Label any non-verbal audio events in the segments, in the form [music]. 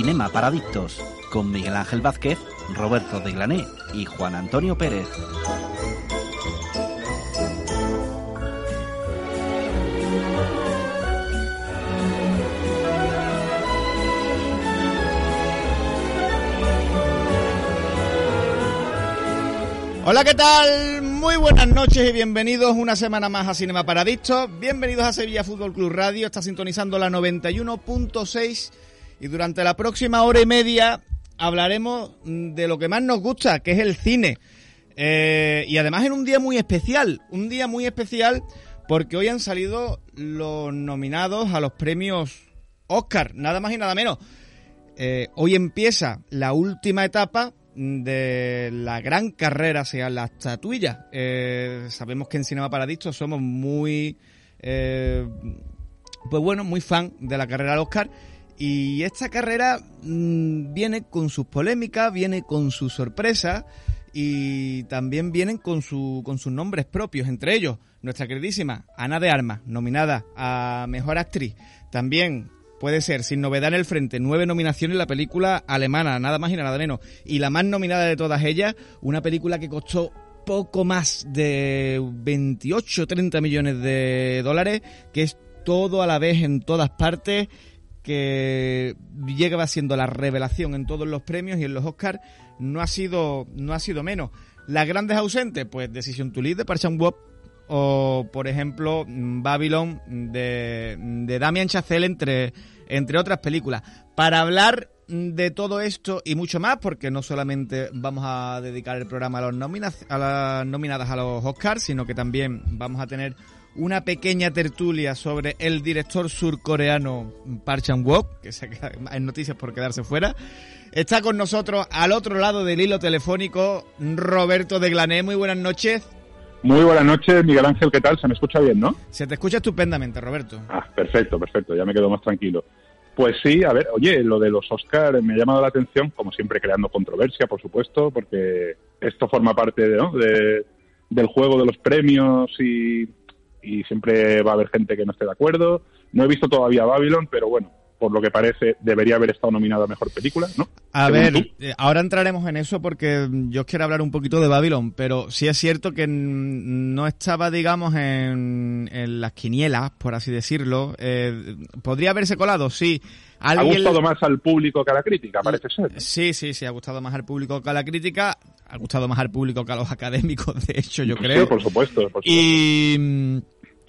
Cinema para Adictos, con Miguel Ángel Vázquez, Roberto de Glané y Juan Antonio Pérez. Hola, ¿qué tal? Muy buenas noches y bienvenidos una semana más a Cinema Paradictos. Bienvenidos a Sevilla Fútbol Club Radio. Está sintonizando la 91.6 y durante la próxima hora y media hablaremos de lo que más nos gusta, que es el cine. Eh, y además en un día muy especial, un día muy especial porque hoy han salido los nominados a los premios Oscar, nada más y nada menos. Eh, hoy empieza la última etapa de la gran carrera hacia la estatuilla. Eh, sabemos que en Cinema Paradictos somos muy, eh, pues bueno, muy fan de la carrera del Oscar. Y esta carrera mmm, viene con sus polémicas, viene con sus sorpresas y también vienen con, su, con sus nombres propios, entre ellos nuestra queridísima Ana de Armas, nominada a Mejor Actriz. También puede ser, sin novedad en el frente, nueve nominaciones en la película alemana, nada más y nada menos. Y la más nominada de todas ellas, una película que costó poco más de 28 30 millones de dólares, que es todo a la vez en todas partes, que llega siendo la revelación en todos los premios y en los Oscars, no ha sido, no ha sido menos. Las grandes ausentes, pues Decision to Lead de Park Chan-wook, o por ejemplo Babylon de, de Damien Chazelle entre, entre otras películas. Para hablar de todo esto y mucho más, porque no solamente vamos a dedicar el programa a, los a las nominadas a los Oscars, sino que también vamos a tener una pequeña tertulia sobre el director surcoreano Park Chan-wook, que se queda en noticias por quedarse fuera. Está con nosotros al otro lado del hilo telefónico Roberto de Glané. Muy buenas noches. Muy buenas noches, Miguel Ángel, ¿qué tal? Se me escucha bien, ¿no? Se te escucha estupendamente, Roberto. Ah, perfecto, perfecto, ya me quedo más tranquilo. Pues sí, a ver, oye, lo de los Oscars me ha llamado la atención, como siempre creando controversia, por supuesto, porque esto forma parte de, ¿no? de del juego de los premios y, y siempre va a haber gente que no esté de acuerdo. No he visto todavía Babylon, pero bueno, por lo que parece, debería haber estado nominada a Mejor Película, ¿no? A ver, eh, ahora entraremos en eso porque yo quiero hablar un poquito de Babylon, pero sí es cierto que no estaba, digamos, en, en las quinielas, por así decirlo. Eh, ¿Podría haberse colado? Sí. ¿Alguien... Ha gustado más al público que a la crítica, parece ser. Sí, sí, sí, ha gustado más al público que a la crítica. Ha gustado más al público que a los académicos, [laughs] de hecho, yo creo. Sí, por supuesto. Por supuesto. Y...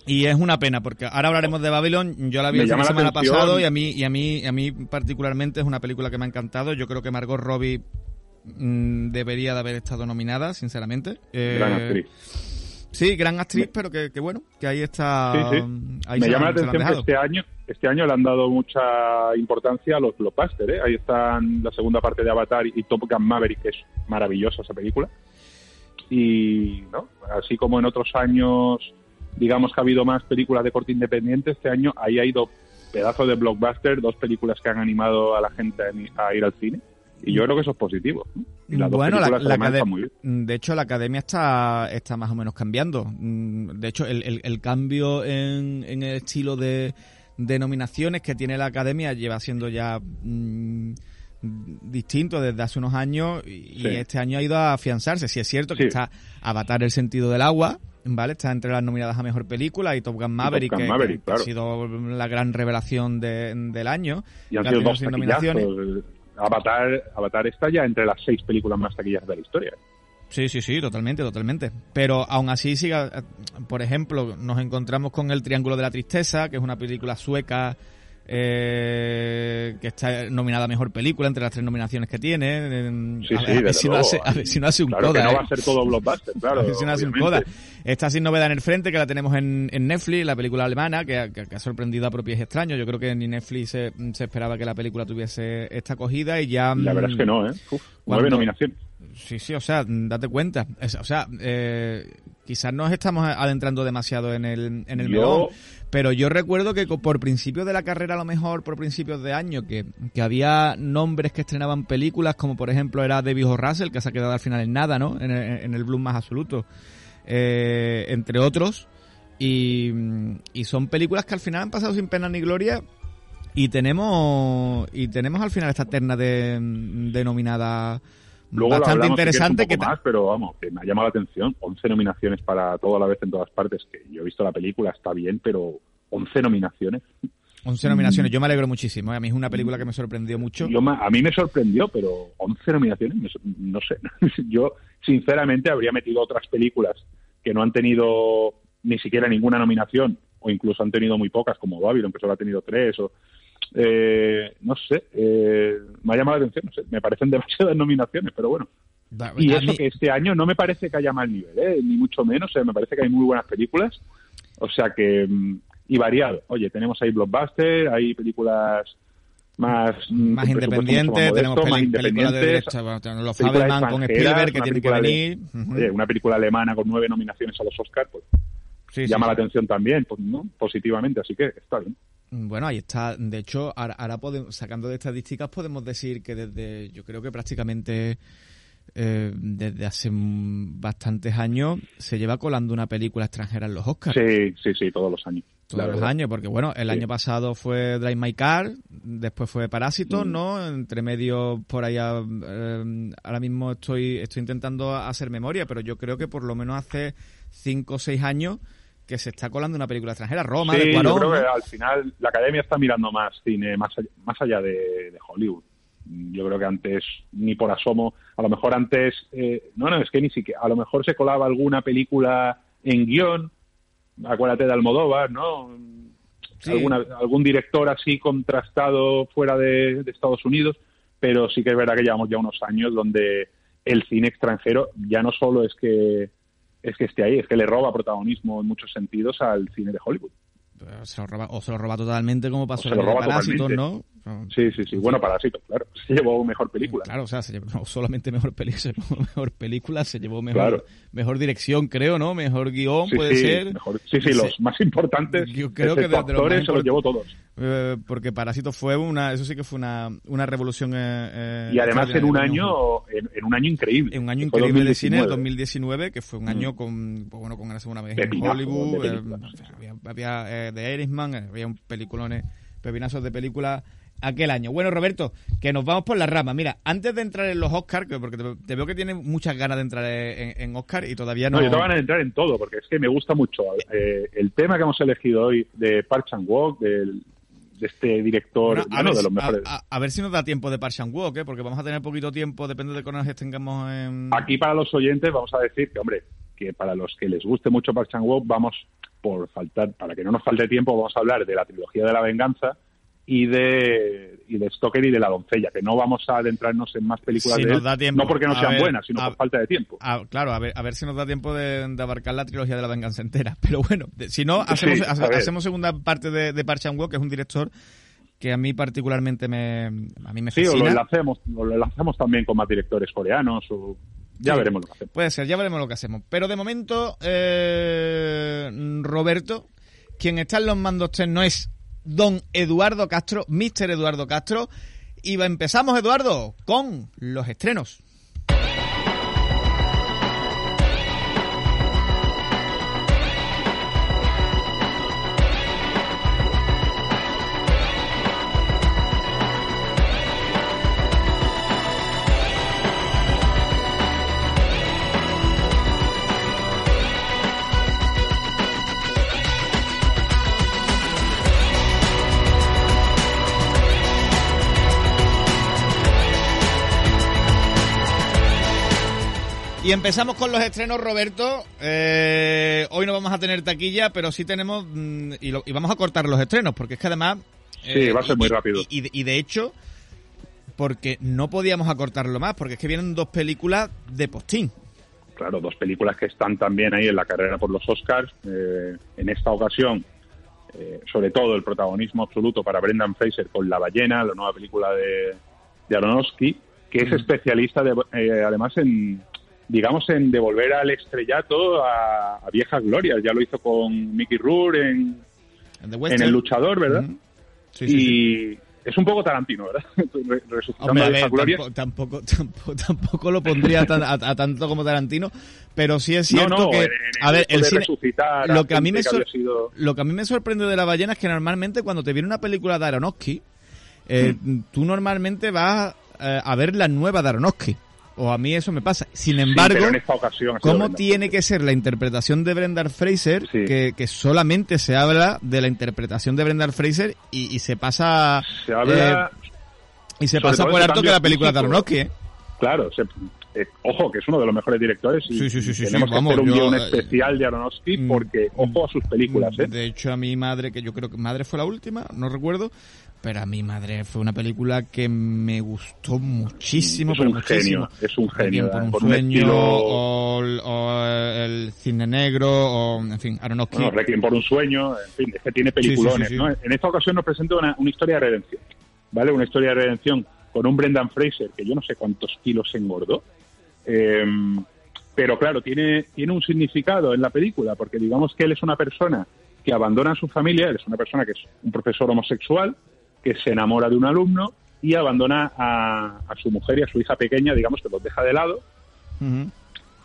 Y es una pena, porque ahora hablaremos de Babylon. Yo la vi de semana pasado y a mí, y a mí, a mí particularmente es una película que me ha encantado. Yo creo que Margot Robbie mmm, debería de haber estado nominada, sinceramente. Eh, gran actriz. Sí, gran actriz, me, pero que, que, bueno, que ahí está. Sí, sí. Ahí me llama la atención que este año, este año le han dado mucha importancia a los blockbusters. ¿eh? Ahí están la segunda parte de Avatar y Top Gun Maverick, que es maravillosa esa película. Y, ¿no? Así como en otros años digamos que ha habido más películas de corte independiente, este año ahí ha ido pedazos de blockbuster, dos películas que han animado a la gente a ir al cine. Y yo creo que eso es positivo. Y las bueno, dos la, la academia, de hecho, la academia está, está más o menos cambiando. De hecho, el, el, el cambio en, en, el estilo de, de, nominaciones que tiene la academia lleva siendo ya mmm, distinto desde hace unos años y sí. este año ha ido a afianzarse. Si sí, es cierto que sí. está Avatar el sentido del agua, ¿vale? Está entre las nominadas a Mejor Película y Top Gun Maverick, Top Gun Maverick que, claro. ha sido la gran revelación de, del año. Y han sido dos nominaciones. Avatar, Avatar está ya entre las seis películas más taquillas de la historia. Sí, sí, sí, totalmente, totalmente. Pero aún así, siga, por ejemplo, nos encontramos con El Triángulo de la Tristeza, que es una película sueca eh, que está nominada a Mejor Película entre las tres nominaciones que tiene. Sí, a, ver, si no hace, a ver si no hace un claro coda. Que no ¿eh? va a ser todo blockbuster, claro. A ver si no hace un coda. Está sin novedad en el frente, que la tenemos en, en Netflix, la película alemana, que, que, que, ha sorprendido a propios extraños. Yo creo que ni Netflix se, se, esperaba que la película tuviese esta acogida y ya... La verdad es que no, ¿eh? Uf, nueve nominaciones. Sí, sí, o sea, date cuenta. O sea, eh, quizás nos estamos adentrando demasiado en el, en el yo... melón, pero yo recuerdo que por principios de la carrera, a lo mejor por principios de año, que, que había nombres que estrenaban películas, como por ejemplo era David O. Russell, que se ha quedado al final en nada, ¿no? En el, en el Bloom más absoluto. Eh, entre otros. Y, y son películas que al final han pasado sin pena ni gloria y tenemos y tenemos al final esta terna de denominada Luego bastante interesante si que más, pero vamos, que me ha llamado la atención, 11 nominaciones para toda la vez en todas partes, que yo he visto la película, está bien, pero 11 nominaciones. 11 nominaciones, yo me alegro muchísimo, ¿eh? a mí es una película que me sorprendió mucho. Yo, a mí me sorprendió, pero 11 nominaciones, no sé, [laughs] yo sinceramente habría metido otras películas que no han tenido ni siquiera ninguna nominación, o incluso han tenido muy pocas, como Babylon, que solo ha tenido tres, o eh, no sé, eh, me ha llamado la atención, no sé, me parecen [laughs] demasiadas nominaciones, pero bueno. Da, y eso mí- que este año no me parece que haya mal nivel, ¿eh? ni mucho menos, o sea, me parece que hay muy buenas películas, o sea que, mm, y variado. Oye, tenemos ahí blockbuster, hay películas más, mm, más independientes, tenemos más películas de independientes, derecha, tenemos los películas Fabelman con Spielberg que una tienen que de- venir. Oye, una película alemana con nueve nominaciones a los Oscars, pues Sí, sí, llama la sí. atención también, pues, ¿no? Positivamente, así que está bien. Bueno, ahí está. De hecho, ahora, ahora podemos, sacando de estadísticas, podemos decir que desde, yo creo que prácticamente eh, desde hace bastantes años se lleva colando una película extranjera en los Oscars. Sí, sí, sí, todos los años. Todos los años, porque bueno, el Sí. año pasado fue Drive My Car, después fue Parásitos, Mm. ¿no? Entre medio, por allá, eh, ahora mismo estoy, estoy intentando hacer memoria, pero yo creo que por lo menos hace cinco o seis años que se está colando una película extranjera, Roma, Sí, de yo creo que ¿no? al final la academia está mirando más cine, más allá, más allá de, de Hollywood. Yo creo que antes, ni por asomo, a lo mejor antes, eh, no, no, es que ni siquiera, a lo mejor se colaba alguna película en guion, acuérdate de Almodóvar, ¿no? Sí. Alguna, algún director así contrastado fuera de, de Estados Unidos, pero sí que es verdad que llevamos ya unos años donde el cine extranjero ya no solo es que es que esté ahí, es que le roba protagonismo en muchos sentidos al cine de Hollywood. Pero se lo roba, o se lo roba totalmente como pasó en Parásitos. ¿no? Sí, sí, sí. Bueno, Parásitos, claro. [laughs] Se llevó mejor película. Claro, o sea, se llevó, no solamente mejor película, [laughs] se llevó mejor película, se llevó mejor, Claro. Mejor dirección, creo, ¿no? Mejor guion, Sí, puede sí, ser. mejor- sí, sí, los más importantes Yo creo que de- de los más actores se los llevó todos. Eh, porque Parásito fue una, eso sí que fue una, una revolución. eh, eh, Y además en un año en, en un año increíble. En un año increíble de cine, el 2019. 2019, que fue un año con, pues bueno, con la segunda vez en Pepinazo Hollywood. de eh, había había, eh, The Irishman, había un peliculones, pepinazos de películas aquel año. Bueno, Roberto, que nos vamos por las ramas. Mira, antes de entrar en los Oscars, que- porque te, te veo que tienes muchas ganas de entrar en, en Oscar y todavía no. No, yo te van a entrar en todo, porque es que me gusta mucho eh, el tema que hemos elegido hoy de Park Chan del, de este director, Bueno, a, ver, de los mejores. a- a- a ver si nos da tiempo de Park Chan Wook, ¿eh? porque vamos a tener poquito tiempo, depende de cuándo nos tengamos en... Aquí para los oyentes vamos a decir que, hombre, que para los que les guste mucho Park Chan Wook, vamos por faltar, para que no nos falte tiempo, vamos a hablar de la trilogía de la venganza y de y de Stoker y de la doncella, que no vamos a adentrarnos en más películas Si de él, tiempo. no porque no sean ver, buenas, sino a- por falta de tiempo. Claro, a ver, a ver si nos da tiempo de, de abarcar la trilogía de la venganza entera. [laughs] Pero bueno, de- si no, hacemos, Sí, hacemos segunda parte de, de Park Chan Wook, que es un director que a mí particularmente me, a mí me Sí, o lo fascina. enlacemos, o lo enlazamos también con más directores coreanos, o ya Sí. veremos lo que hacemos. Puede ser, ya veremos lo que hacemos. Pero de momento, eh, Roberto, quien está en los mandos TEN no es don Eduardo Castro, Mr. Eduardo Castro. Y empezamos, Eduardo, con los estrenos. Y empezamos con los estrenos, Roberto. Eh, hoy no vamos a tener taquilla, pero sí tenemos. mm, y, lo- y vamos a cortar los estrenos, porque es que además Sí, va a ser muy rápido. Y, de hecho, porque no podíamos acortarlo más, porque es que vienen dos películas de postín. Claro, dos películas que están también ahí en la carrera por los Oscars. Eh, en esta ocasión, eh, sobre todo el protagonismo absoluto para Brendan Fraser con La ballena, la nueva película de, de Aronofsky, que es especialista eh, además en, digamos, en devolver al estrellato a, viejas glorias. Ya lo hizo con Mickey Rourke en, en, El Luchador, ¿verdad? Sí, y es un poco Tarantino, ¿verdad? [laughs] Resucitando a tampoco, [laughs] tampoco, tampoco, lo pondría a, tanto como Tarantino, pero sí es cierto que... a ver, el cine, lo, que a mí me lo que a mí me sorprende de La ballena es que normalmente cuando te viene una película de Aronofsky, eh, hmm. tú normalmente vas eh, a ver la nueva de Aronofsky o a mí eso me pasa. Sin embargo, ¿cómo tiene que ser la interpretación de Brendan Fraser? Que, solamente se habla de la interpretación de Brendan Fraser y, se pasa. Se habla. Eh, y se pasa por alto que la película de Aronofsky. ¿eh? Claro, eh, ojo, que es uno de los mejores directores y tenemos que hacer un guion especial de Aronofsky mm, porque, ojo a sus películas, ¿eh? De hecho, a mi madre, que yo creo que madre fue la última, no recuerdo, pero a mi madre fue una película que me gustó muchísimo. Es un genio, es un genio. Por un sueño, o, el cine negro, o en fin, Aronofsky. Bueno, Requiem por un sueño, en fin, es que tiene peliculones. ¿no? En esta ocasión nos presenta una, historia de redención, ¿vale? Una historia de redención con un Brendan Fraser que yo no sé cuántos kilos engordó. Eh, pero claro, tiene, tiene un significado en la película, porque digamos que él es una persona que abandona a su familia, él es una persona que es un profesor homosexual, que se enamora de un alumno y abandona a, su mujer y a su hija pequeña, digamos que los deja de lado.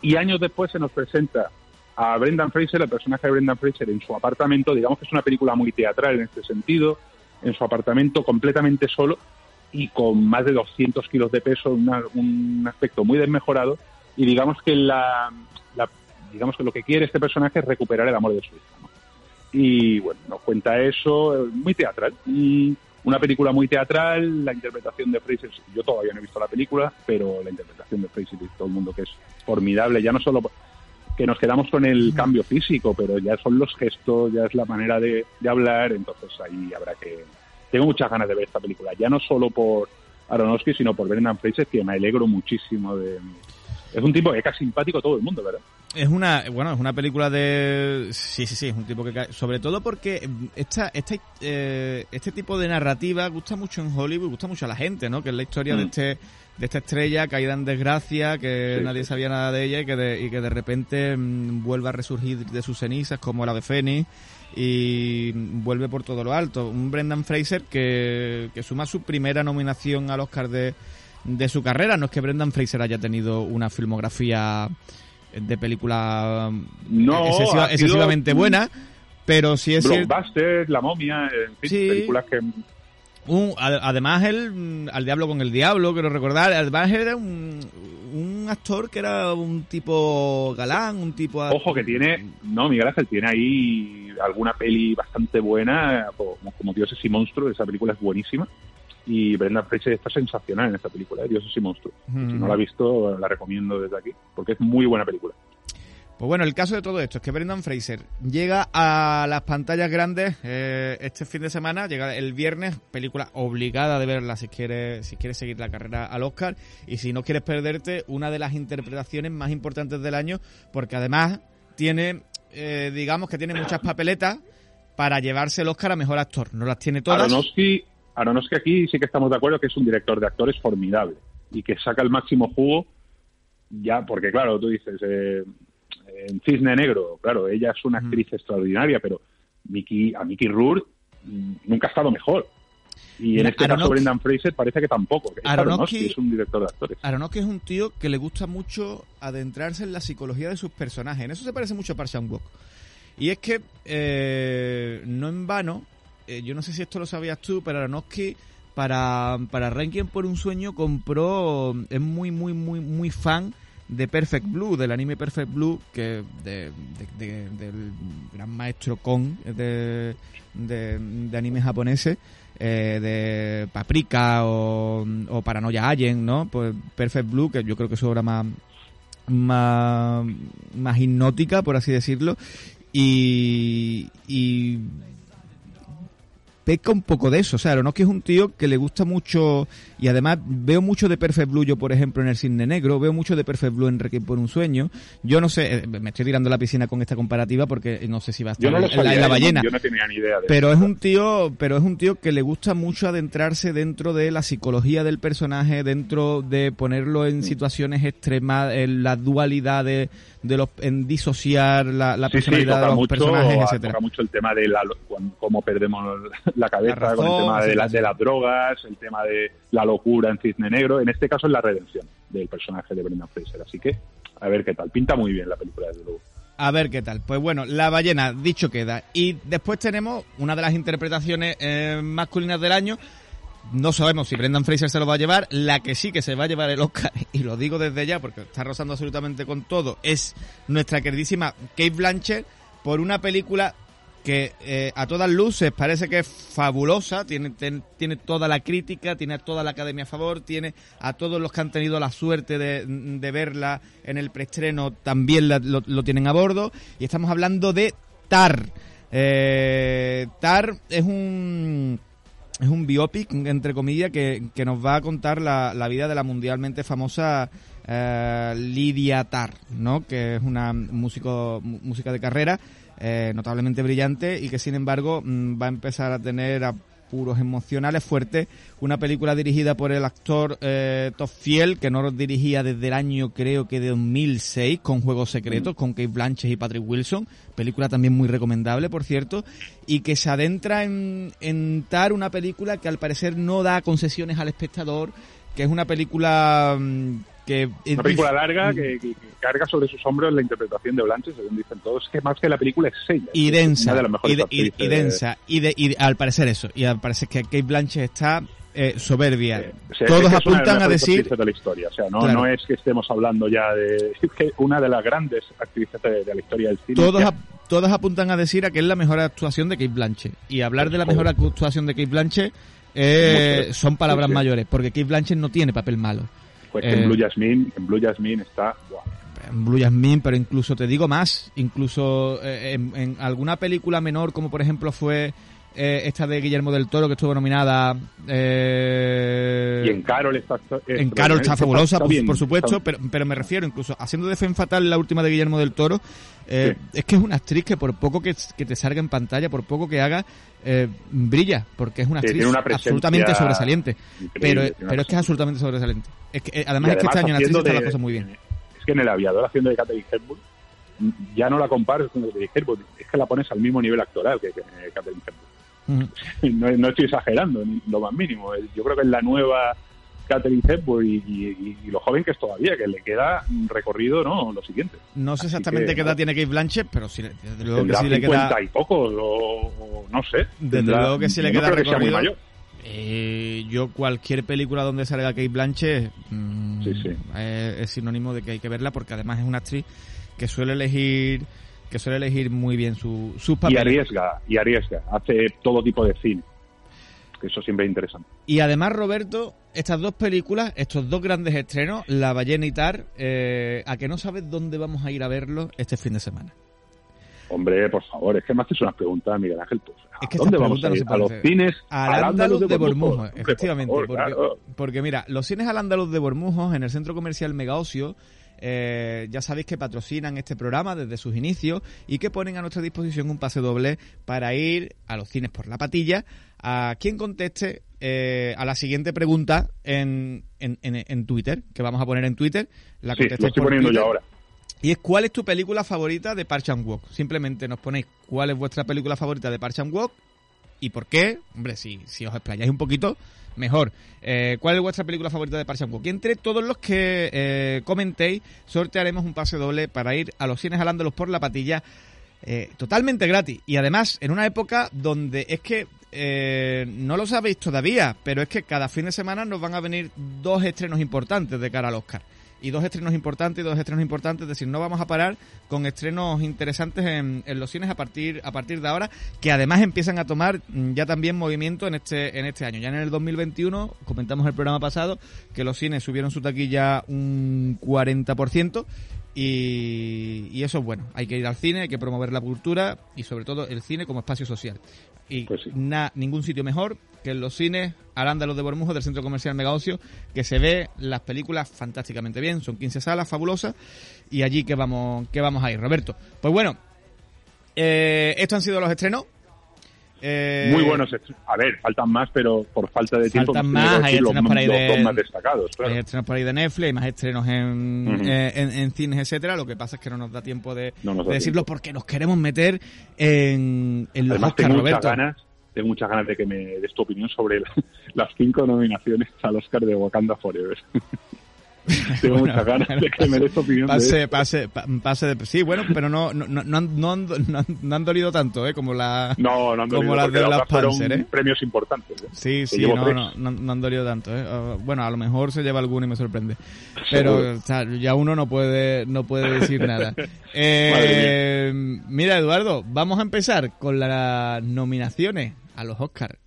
Y años después se nos presenta a Brendan Fraser, el personaje de Brendan Fraser, en su apartamento, digamos que es una película muy teatral en este sentido, en su apartamento completamente solo y con más de 200 kilos de peso, un aspecto muy desmejorado, y digamos que la, digamos que lo que quiere este personaje es recuperar el amor de su hija. Y bueno, nos cuenta eso, muy teatral. Y una película muy teatral, la interpretación de Fraser, yo todavía no he visto la película, pero la interpretación de Fraser y todo el mundo que es formidable, ya no solo que nos quedamos con el cambio físico, pero ya son los gestos, ya es la manera de, hablar, entonces ahí habrá que... Tengo muchas ganas de ver esta película, ya no solo por Aronofsky, sino por Brendan Fraser, que me alegro muchísimo de... Es un tipo que es casi simpático a todo el mundo, ¿verdad? Es una, bueno, es una película de... Sí, sí, sí, es un tipo que cae... Sobre todo porque esta, esta, eh, este tipo de narrativa gusta mucho en Hollywood, gusta mucho a la gente, ¿no? Que es la historia de mm. este de esta estrella caída en desgracia, que nadie sabía nada de ella y que de, y que de repente mm, vuelve a resurgir de sus cenizas como la de Fénix y vuelve por todo lo alto. Un Brendan Fraser que, que suma su primera nominación al Oscar de, de su carrera. No es que Brendan Fraser haya tenido una filmografía de película no, excesivamente buena, pero sí es Blockbuster, La momia, en fin, películas que... además él, mm, al diablo con el diablo, quiero recordar, además era un, un actor que era un tipo galán, un tipo... Ojo que tiene, no, Miguel Ángel tiene ahí alguna peli bastante buena, como, como Dioses y Monstruos, esa película es buenísima y Brenda Fraser está sensacional en esta película, ¿eh? Dios y monstruo. Si no la ha visto, la recomiendo desde aquí, porque es muy buena película. Pues bueno, el caso de todo esto es que Brendan Fraser llega a las pantallas grandes eh, este fin de semana, llega el viernes, película obligada de verla si quieres, si quieres seguir la carrera al Oscar y si no quieres perderte una de las interpretaciones más importantes del año, porque además tiene, eh, digamos que tiene muchas papeletas para llevarse el Oscar a Mejor Actor. No las tiene todas. Aronofsky aquí sí que estamos de acuerdo que es un director de actores formidable y que saca el máximo jugo ya, porque claro, tú dices, eh, en Cisne Negro, claro, ella es una actriz extraordinaria, pero Mickey, a Mickey Rourke mm, nunca ha estado mejor. Y en este caso Brendan Fraser parece que tampoco. Aronofsky, es un director de actores. Aronofsky es un tío que le gusta mucho adentrarse en la psicología de sus personajes. En eso se parece mucho a Park Walk. Y es que, eh, no en vano, eh, yo no sé si esto lo sabías tú, pero Aronofsky para, para Ranking por un sueño compró, es muy, muy, muy, muy fan de Perfect Blue, del anime Perfect Blue, que de, del gran maestro Kon de, de, anime japoneses, eh, de Paprika o, o Paranoia Allen, ¿no? Pues Perfect Blue, que yo creo que es su obra más, más, más hipnótica, por así decirlo. Y, y peca un poco de eso. O sea, Aronofsky es un tío que le gusta mucho y además veo mucho de Perfect Blue yo, por ejemplo, en el cine negro, veo mucho de Perfect Blue en Requiem por un sueño. Yo no sé, eh, me estoy tirando la piscina con esta comparativa porque no sé si va a estar en, la, ballena. Yo no tenía ni idea de Pero es un tío, pero es un tío que le gusta mucho adentrarse dentro de la psicología del personaje, dentro de ponerlo en mm. situaciones extremas, en la dualidad de, los en disociar la, personalidad de los personajes, etcétera. Toca mucho el tema de la, cómo perdemos la cabeza con el tema de, las de las drogas, el tema de la locura en Cisne Negro, en este caso es la redención del personaje de Brendan Fraser. Así que, a ver qué tal. Pinta muy bien la película, desde luego. A ver qué tal. Pues bueno, La ballena, dicho queda. Y después tenemos una de las interpretaciones eh, masculinas del año. No sabemos si Brendan Fraser se lo va a llevar. La que sí que se va a llevar el Oscar, [laughs] y lo digo desde ya porque está rozando absolutamente con todo, es nuestra queridísima Kate Blanchett por una película que eh, a todas luces parece que es fabulosa, tiene, tiene toda la crítica, tiene toda la academia a favor, tiene a todos los que han tenido la suerte de, verla en el preestreno también lo, tienen a bordo. Y estamos hablando de Tar. Eh, Tar es un es un biopic, entre comillas, que, nos va a contar la, vida de la mundialmente famosa eh, Lidia Tar, ¿no? Que es una músico, música de carrera eh, notablemente brillante y que sin embargo mm, va a empezar a tener apuros emocionales fuertes. Una película dirigida por el actor eh, Fiel, que no dirigía desde el año creo que de 2006, con Juegos Secretos, con Kate Blanchett y Patrick Wilson. Película también muy recomendable, por cierto. Y que se adentra en, en Tar, una película que al parecer no da concesiones al espectador, que es una película... Mm, una película larga que, carga sobre sus hombros la interpretación de Blanche, según dicen todos, que más que la película es ella. Y densa, y, densa, y, al parecer eso, y al parecer que Kate Blanche está eh, soberbia. Todos apuntan a decir... De la historia. O sea, no, no es que estemos hablando ya de una de las grandes actrices de, la historia del cine. Todos, todos apuntan a decir a que es la mejor actuación de Kate Blanche. Y hablar de la mejor actuación de Kate Blanche eh, son palabras mayores, porque Kate Blanche no tiene papel malo. Pues en Blue eh, Jasmine, en Blue Jasmine está... En Blue Jasmine, pero incluso te digo más, incluso eh, en, alguna película menor, como por ejemplo fue eh, esta de Guillermo del Toro, que estuvo nominada... y en Carol está... en Carol está fabulosa, por, supuesto, pero, pero me refiero incluso, haciendo de Fen Fatal la última de Guillermo del Toro, es que es una actriz que por poco que, te salga en pantalla, por poco que haga, brilla, porque es una actriz absolutamente sobresaliente. Pero, pero es que es absolutamente sobresaliente. Es que, eh, además, es que este año en actriz está la cosa muy bien. Es que en el aviador haciendo de Catherine Hepburn, ya no la compares con Catherine Hepburn, es que la pones al mismo nivel actoral que, que Catherine Hepburn. [laughs] no, no, estoy exagerando, ni lo más mínimo. Yo creo que es la nueva Catherine Hepburn y, lo joven que es todavía, que le queda recorrido, ¿no? Lo siguiente. No sé exactamente qué edad tiene Kate Blanchett, pero sí, desde luego que sí le queda... y poco, o, no sé. Desde luego que sí le queda recorrido. Eh, yo cualquier película donde salga Kate Blanchett mm, Es, sinónimo de que hay que verla porque además es una actriz que suele elegir que suele elegir muy bien su, sus papeles. Y arriesga, y arriesga, hace todo tipo de cine. Eso siempre es interesante. Y además, Roberto, estas dos películas, estos dos grandes estrenos, La ballena y Tar, eh, ¿a que no sabes dónde vamos a ir a verlos este fin de semana? Hombre, por favor, es que me haces unas preguntas, Miguel Ángel. Pues, ¿a ¿Dónde vamos a ir? ¿A los cines? Al Andaluz de Bormujos, efectivamente. porque, mira, los cines al Andaluz de Bormujos, en el centro comercial Megaocio, eh, ya sabéis que patrocinan este programa desde sus inicios y que ponen a nuestra disposición un pase doble para ir a los cines por la patilla a quien conteste eh, a la siguiente pregunta en, en, en, Twitter, que vamos a poner en Twitter. La sí, lo estoy poniendo yo ahora. Y es ¿cuál es tu película favorita de Parch and Walk? Simplemente nos ponéis cuál es vuestra película favorita de Parch and Walk y por qué. Hombre, si, si os explayáis un poquito, mejor. Eh, ¿Cuál es vuestra película favorita de Parch and Walk? Y entre todos los que eh, comentéis, sortearemos un pase doble para ir a los cines alándolos por la patilla eh, totalmente gratis. Y además, en una época donde es que no lo sabéis todavía, pero es que cada fin de semana nos van a venir dos estrenos importantes de cara al Oscar y dos estrenos importantes y dos estrenos importantes, es decir, no vamos a parar con estrenos interesantes en, los cines a partir a partir de ahora, que además empiezan a tomar mm, ya también movimiento en este en este año. Ya en el 2021 comentamos el programa pasado que los cines subieron su taquilla un 40% Y, eso es bueno. Hay que ir al cine, hay que promover la cultura y sobre todo el cine como espacio social. Y pues ningún sitio mejor que en los cines Arándalos de Bormujo del Centro Comercial Megaocio, que se ve las películas fantásticamente bien. Son 15 salas fabulosas y allí que vamos, que vamos a ir. Roberto, pues bueno, eh, estos han sido los estrenos. Eh, Muy buenos. A ver, faltan más, pero por falta de tiempo. Faltan más, hay estrenos por ahí de, más destacados. Hay estrenos por ahí de Netflix, hay más estrenos en, eh, en, cines, etcétera. Lo que pasa es que no nos da tiempo de, decirlo porque nos queremos meter en, en los Oscar, tengo Muchas ganas, tengo muchas ganas de que me des tu opinión sobre [laughs] las cinco nominaciones al Oscar de Wakanda Forever. [laughs] [laughs] Tengo muchas ganas de que me des opinión. Pase, pase, pase de, sí, bueno, pero no, no, no, no, no, han, no, han dolido tanto, ¿eh? Como, la, no, no han como las de las Panzer, ¿eh? premios importantes. ¿eh? Sí, sí, no, no, no, han dolido tanto, ¿eh? Ah, bueno, a lo mejor se lleva alguno y me sorprende. [laughs] Pero o sea, ya uno no puede, no puede decir nada. [laughs] eh, mira, Eduardo, vamos a empezar con las nominaciones a los Oscars.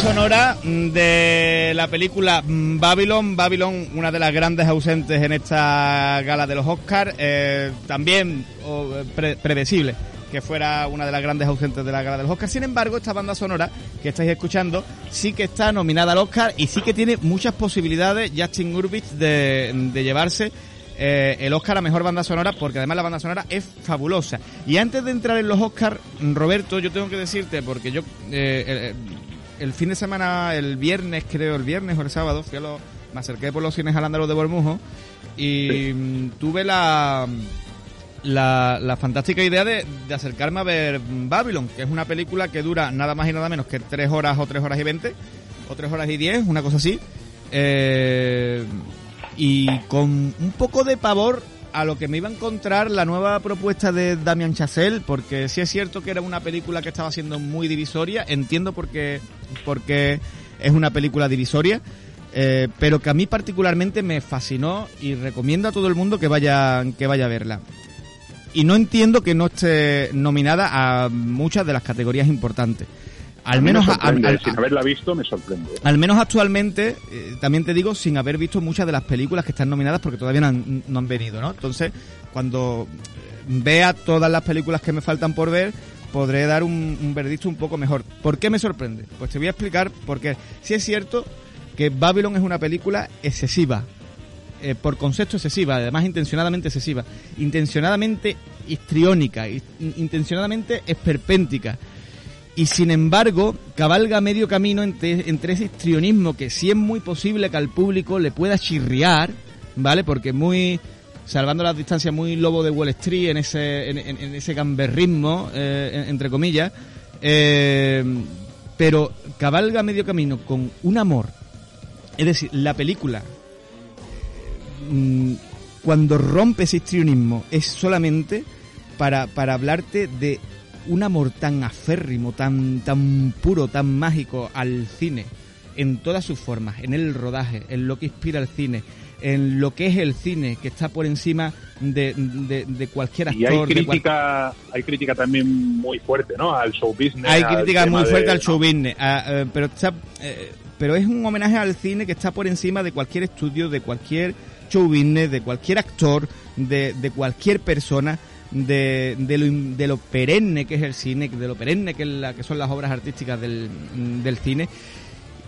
Sonora de la película Babylon. Babylon, una de las grandes ausentes en esta gala de los Oscars. Eh, también predecible que fuera una de las grandes ausentes de la gala de los Oscars. Sin embargo, esta banda sonora que estáis escuchando sí que está nominada al Oscar y sí que tiene muchas posibilidades Justin Gurbich de, de llevarse eh, el Oscar a Mejor Banda Sonora, porque además la banda sonora es fabulosa. Y antes de entrar en los Oscars, Roberto, yo tengo que decirte, porque yo eh, el, fin de semana, el viernes creo, el viernes o el sábado, fui a me acerqué por los cines al Ándalo de Bormujo y mm, tuve la... La, fantástica idea de, acercarme a ver Babylon, que es una película que dura nada más y nada menos que tres horas o tres horas y veinte, o tres horas y diez, una cosa así. Eh, y con un poco de pavor a lo que me iba a encontrar la nueva propuesta de Damian Chazelle, porque sí es cierto que era una película que estaba siendo muy divisoria, entiendo por qué, porque es una película divisoria, eh, pero que a mí particularmente me fascinó y recomiendo a todo el mundo que vaya, que vaya a verla. Y no entiendo que no esté nominada a muchas de las categorías importantes. Al menos sin haberla visto me sorprende. Al menos actualmente, eh, también te digo, sin haber visto muchas de las películas que están nominadas porque todavía no han, venido, ¿no? Entonces, cuando vea todas las películas que me faltan por ver, podré dar un, verdicto un poco mejor. ¿Por qué me sorprende? Pues te voy a explicar porque si es cierto que Babylon es una película excesiva, eh, por concepto excesiva, además intencionadamente excesiva, intencionadamente histriónica, intencionadamente esperpéntica y sin embargo cabalga medio camino entre, ese histrionismo que sí es muy posible que al público le pueda chirriar, ¿vale? Porque muy, salvando las distancias, muy lobo de Wall Street en ese, en, ese gamberrismo, eh, entre comillas, eh, pero cabalga medio camino con un amor. Es decir, la película, mm, cuando rompe ese histrionismo, es solamente para, para hablarte de un amor tan aférrimo, tan, tan puro, tan mágico al cine, en todas sus formas, en el rodaje, en lo que inspira el cine, en lo que es el cine, que está por encima de, de, cualquier actor. Y hay crítica, hay crítica también muy fuerte, ¿no? Al show business. Hay crítica muy fuerte al show business, eh, pero, eh, pero es un homenaje al cine que está por encima de cualquier estudio, de cualquier show business, de cualquier actor, de, de cualquier persona de, de, lo, de lo perenne que es el cine, de lo perenne que, es la, que son las obras artísticas del, del cine.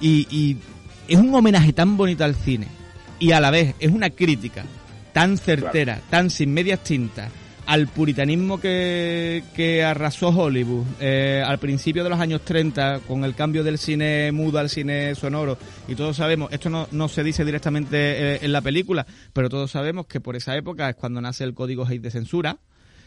Y, y es un homenaje tan bonito al cine y a la vez es una crítica tan certera, tan sin medias tintas, al puritanismo que, que arrasó Hollywood eh, al principio de los años 30 con el cambio del cine mudo al cine sonoro y todos sabemos, esto no, no se dice directamente eh, en la película, pero todos sabemos que por esa época es cuando nace el código Hays de censura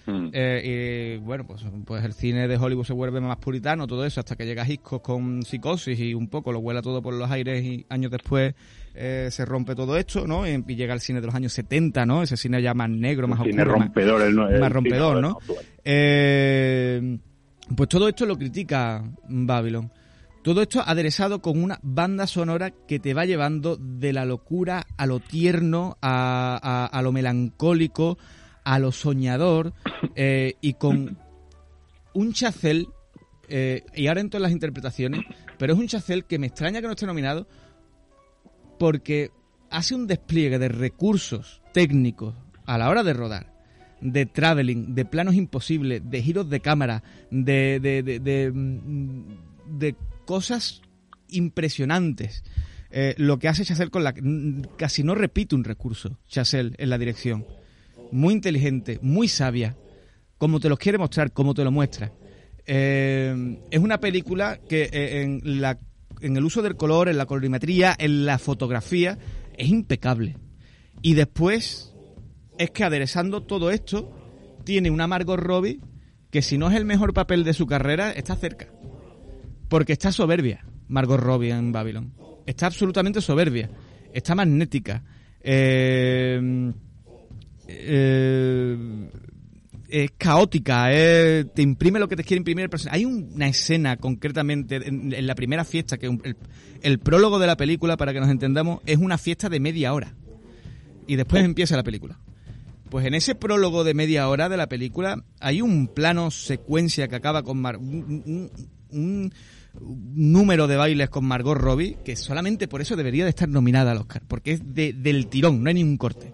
Mm. Eh, y bueno, pues, pues el cine de Hollywood se vuelve más puritano, todo eso, hasta que llega Hitchcock con psicosis y un poco lo vuela todo por los aires y años después eh, se rompe todo esto, ¿no? Y, llega el cine de los años 70, ¿no? Ese cine ya más negro, más oscuro. rompedor, más, rompedor, ¿no? Eh, pues todo esto lo critica Babylon. Todo esto aderezado con una banda sonora que te va llevando de la locura a lo tierno, a, a lo melancólico, a lo soñador eh, y con un chacel, eh, y ahora entro en las interpretaciones, pero es un chacel que me extraña que no esté nominado porque hace un despliegue de recursos técnicos a la hora de rodar, de traveling, de planos imposibles, de giros de cámara, de, de, de, de, cosas impresionantes. Eh, lo que hace Chazelle con la... Casi no repite un recurso, Chazelle, en la dirección muy inteligente, muy sabia, como te lo quiere mostrar, como te lo muestra. Eh, es una película que eh, en, la, en el uso del color, en la colorimetría, en la fotografía, es impecable. Y después es que aderezando todo esto, tiene una Margot Robbie que si no es el mejor papel de su carrera, está cerca. Porque está soberbia, Margot Robbie en Babylon. Está absolutamente soberbia. Está magnética. Eh, eh, es caótica, te imprime lo que te quiere imprimir el personaje. Hay una escena concretamente en, la primera fiesta, que el, prólogo de la película, para que nos entendamos, es una fiesta de media hora. Y después oh. empieza la película. Pues en ese prólogo de media hora de la película hay un plano secuencia que acaba con un, número de bailes con Margot Robbie que solamente por eso debería de estar nominada al Oscar, porque es del tirón, no hay ningún corte.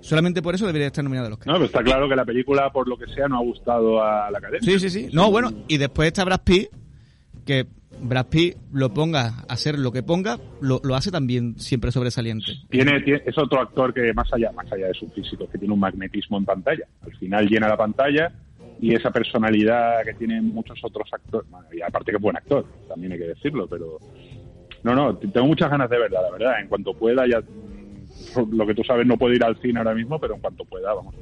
Solamente por eso debería estar nominado al Oscar. No, pero está claro que la película, por lo que sea, no ha gustado a la academia. Sí, sí, sí. No, bueno, y después está Brad Pitt, que Brad Pitt lo ponga a hacer lo que ponga, lo, hace también siempre sobresaliente. Tiene, es otro actor que más allá, más allá de su físico, que tiene un magnetismo en pantalla. Al final llena la pantalla y esa personalidad que tienen muchos otros actores, y aparte que es buen actor, también hay que decirlo, pero no, no, tengo muchas ganas de verla, la verdad. En cuanto pueda ya lo que tú sabes, no puedo ir al cine ahora mismo, pero en cuanto pueda, vamos.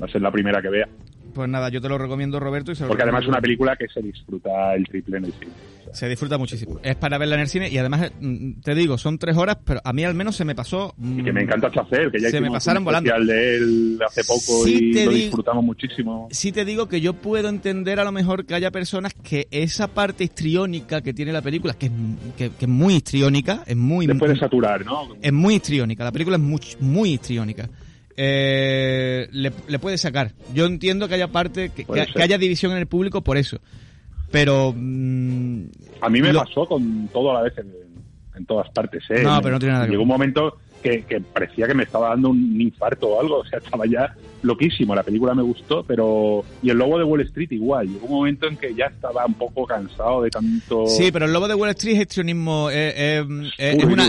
Va a ser la primera que vea. Pues nada, yo te lo recomiendo, Roberto. Y Porque además es una película que se disfruta el triple en el cine. Se disfruta muchísimo. Es para verla en el cine y además, mm, te digo, son tres horas, pero a mí al menos se me pasó... Y que me encanta Chacer, que ya se me pasaron volando. de él hace poco y lo disfrutamos muchísimo. Sí te digo que yo puedo entender a lo mejor que haya personas que esa parte histriónica que tiene la película, que es, que, es muy histriónica, es muy... Le puede saturar, ¿no? Es muy histriónica, la película es muy, muy histriónica eh, le, puede sacar. Yo entiendo que haya parte, que, haya división en el público por eso. Pero. Mm, a mí me pasó con todo a la vez en, todas partes. ¿eh? No, pero no tiene nada que Llegó un momento que, parecía que me estaba dando un infarto o algo. O sea, estaba ya loquísimo. La película me gustó, pero. Y el Lobo de Wall Street igual. Llegó un momento en que ya estaba un poco cansado de tanto. Sí, pero el Lobo de Wall Street es histrionismo. Eh, eh, eh, es, una,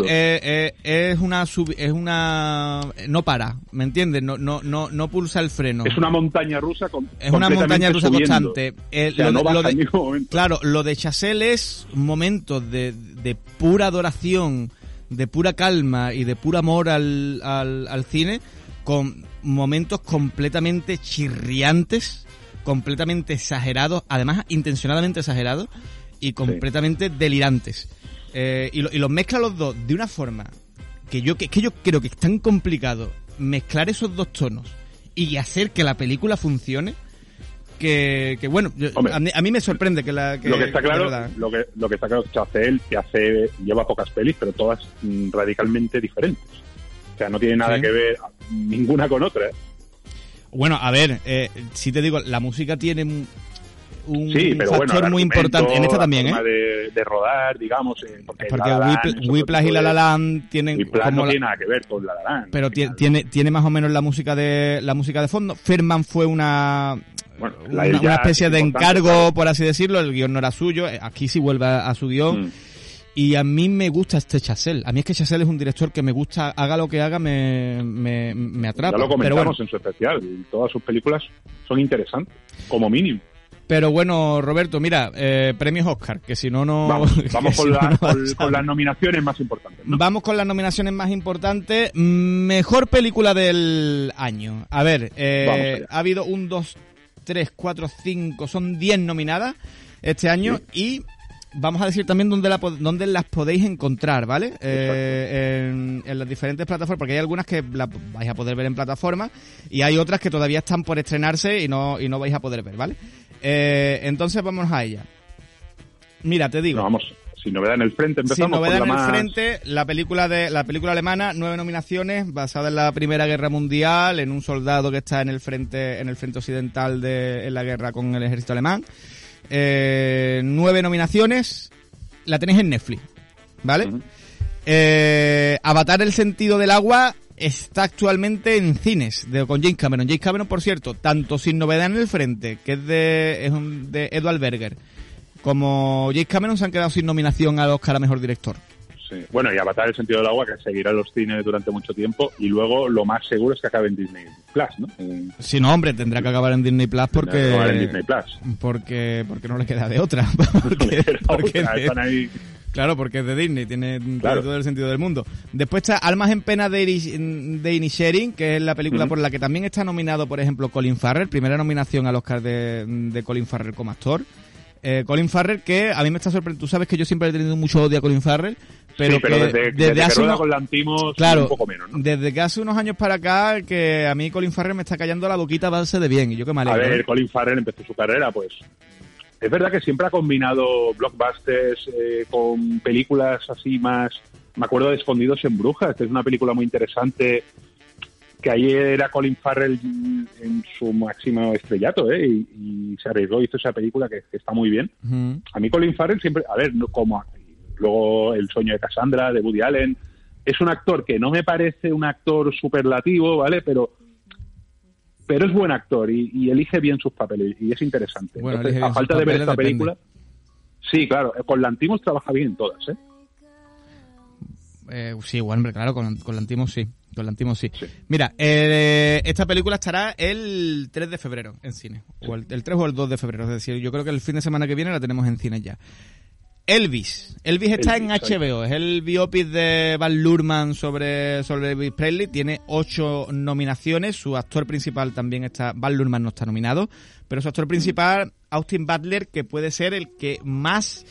es una. es una. No para, ¿me entiendes? No, no, no, no pulsa el freno. Es una montaña rusa con, Es una montaña rusa constante. claro, lo de Chazelle es momentos de, de pura adoración de pura calma y de puro amor al, al, al, cine, con momentos completamente chirriantes, completamente exagerados, además intencionadamente exagerados y completamente delirantes. Eh, y, los mezcla los dos de una forma que yo, que, que yo creo que es tan complicado mezclar esos dos tonos y hacer que la película funcione que, que bueno, a, mí, me sorprende que la... lo que está claro, lo que, lo que está claro es que que hace, lleva pocas pelis, pero todas mm, radicalmente diferentes. O sea, no tiene nada que ver ninguna con otra. ¿eh? Bueno, a ver, eh, si te digo, la música tiene un, factor muy importante en esta también, ¿eh? De, de, rodar, digamos. Eh, porque, Whiplash y La La Land tienen Whiplash no tiene nada que ver con La La Land. Pero tiene, tiene más o menos la música de la música de fondo. Ferman fue una una, especie de encargo, por así decirlo, el guion no era suyo, aquí sí vuelve a, su guion. Mm. Y a mí me gusta este Chazelle. A mí es que Chazelle es un director que me gusta, haga lo que haga, me, me, me atrapa. Ya lo comentamos en su especial. Todas sus películas son interesantes, como mínimo. Pero bueno, Roberto, mira, eh, premios Oscar, que si no, no... Vamos, [laughs] con, las nominaciones más importantes. Vamos con las nominaciones más importantes. Mejor película del año. A ver, eh, ha habido un, dos, tres, cuatro, cinco, son diez nominadas este año y vamos a decir también dónde, la, dónde las podéis encontrar, ¿vale? Eh, en, en, las diferentes plataformas, porque hay algunas que las vais a poder ver en plataforma y hay otras que todavía están por estrenarse y no, y no vais a poder ver, ¿vale? Eh, entonces vamos a ella. Mira, te digo. vamos, sin novedad en el frente, empezamos Sin novedad en el frente, la película de la película alemana, nueve nominaciones, basada en la Primera Guerra Mundial, en un soldado que está en el frente, en el frente occidental de en la guerra con el ejército alemán. Eh, nueve nominaciones, la tenéis en Netflix, ¿vale? eh, Avatar el sentido del agua está actualmente en cines de, con James Cameron. James Cameron, por cierto, tanto Sin Novedad en el Frente, que es de, es un, de Edward Berger, como James Cameron se han quedado sin nominación al Oscar a Mejor Director. Sí. Bueno, y Avatar el sentido del agua, que seguirá en los cines durante mucho tiempo, y luego lo más seguro es que acabe en Disney Plus, ¿no? Sí, no, hombre, tendrá que acabar en Disney Plus porque... En Disney Plus. Porque, porque no le queda de otra. [laughs] porque, porque están ahí [laughs] Claro, porque es de Disney, tiene, todo el sentido del mundo. Después está Almas en Pena de, de Inisherin, que es la película por la que también está nominado, por ejemplo, Colin Farrell, primera nominación al Oscar de, Colin Farrell como actor. Eh, Colin Farrell, que a mí me está sorprendiendo. Tú sabes que yo siempre he tenido mucho odio a Colin Farrell, pero, que desde, desde, hace unos, claro, un poco menos, ¿no? Desde que hace unos años para acá, que a mí Colin Farrell me está callando la boquita a base de bien, y yo que me alegro. A ver, Colin Farrell empezó su carrera, pues, es verdad que siempre ha combinado blockbusters eh, con películas así más. Me acuerdo de Escondidos en Brujas, que es una película muy interesante. Que ahí era Colin Farrell en su máximo estrellato, ¿eh? Y, se arriesgó, hizo esa película que, está muy bien. A mí Colin Farrell siempre, a ver, como luego El sueño de Cassandra, de Woody Allen, es un actor que no me parece un actor superlativo, ¿vale? Pero pero es buen actor y, elige bien sus papeles y es interesante. a falta de ver esta película, sí, claro, con Lantimos trabaja bien en todas, ¿eh? eh sí, bueno, claro, con, con Lantimos sí. Con Lantimos sí. Mira, eh, esta película estará el 3 de febrero en cine. O el, el, 3 o el 2 de febrero. Es decir, yo creo que el fin de semana que viene la tenemos en cine ya. Elvis. Elvis está en HBO. Es el biopic de Van Lurman sobre, sobre Elvis Presley. Tiene ocho nominaciones. Su actor principal también está. Van Lurman no está nominado. Pero su actor principal, Austin Butler, que puede ser el que más.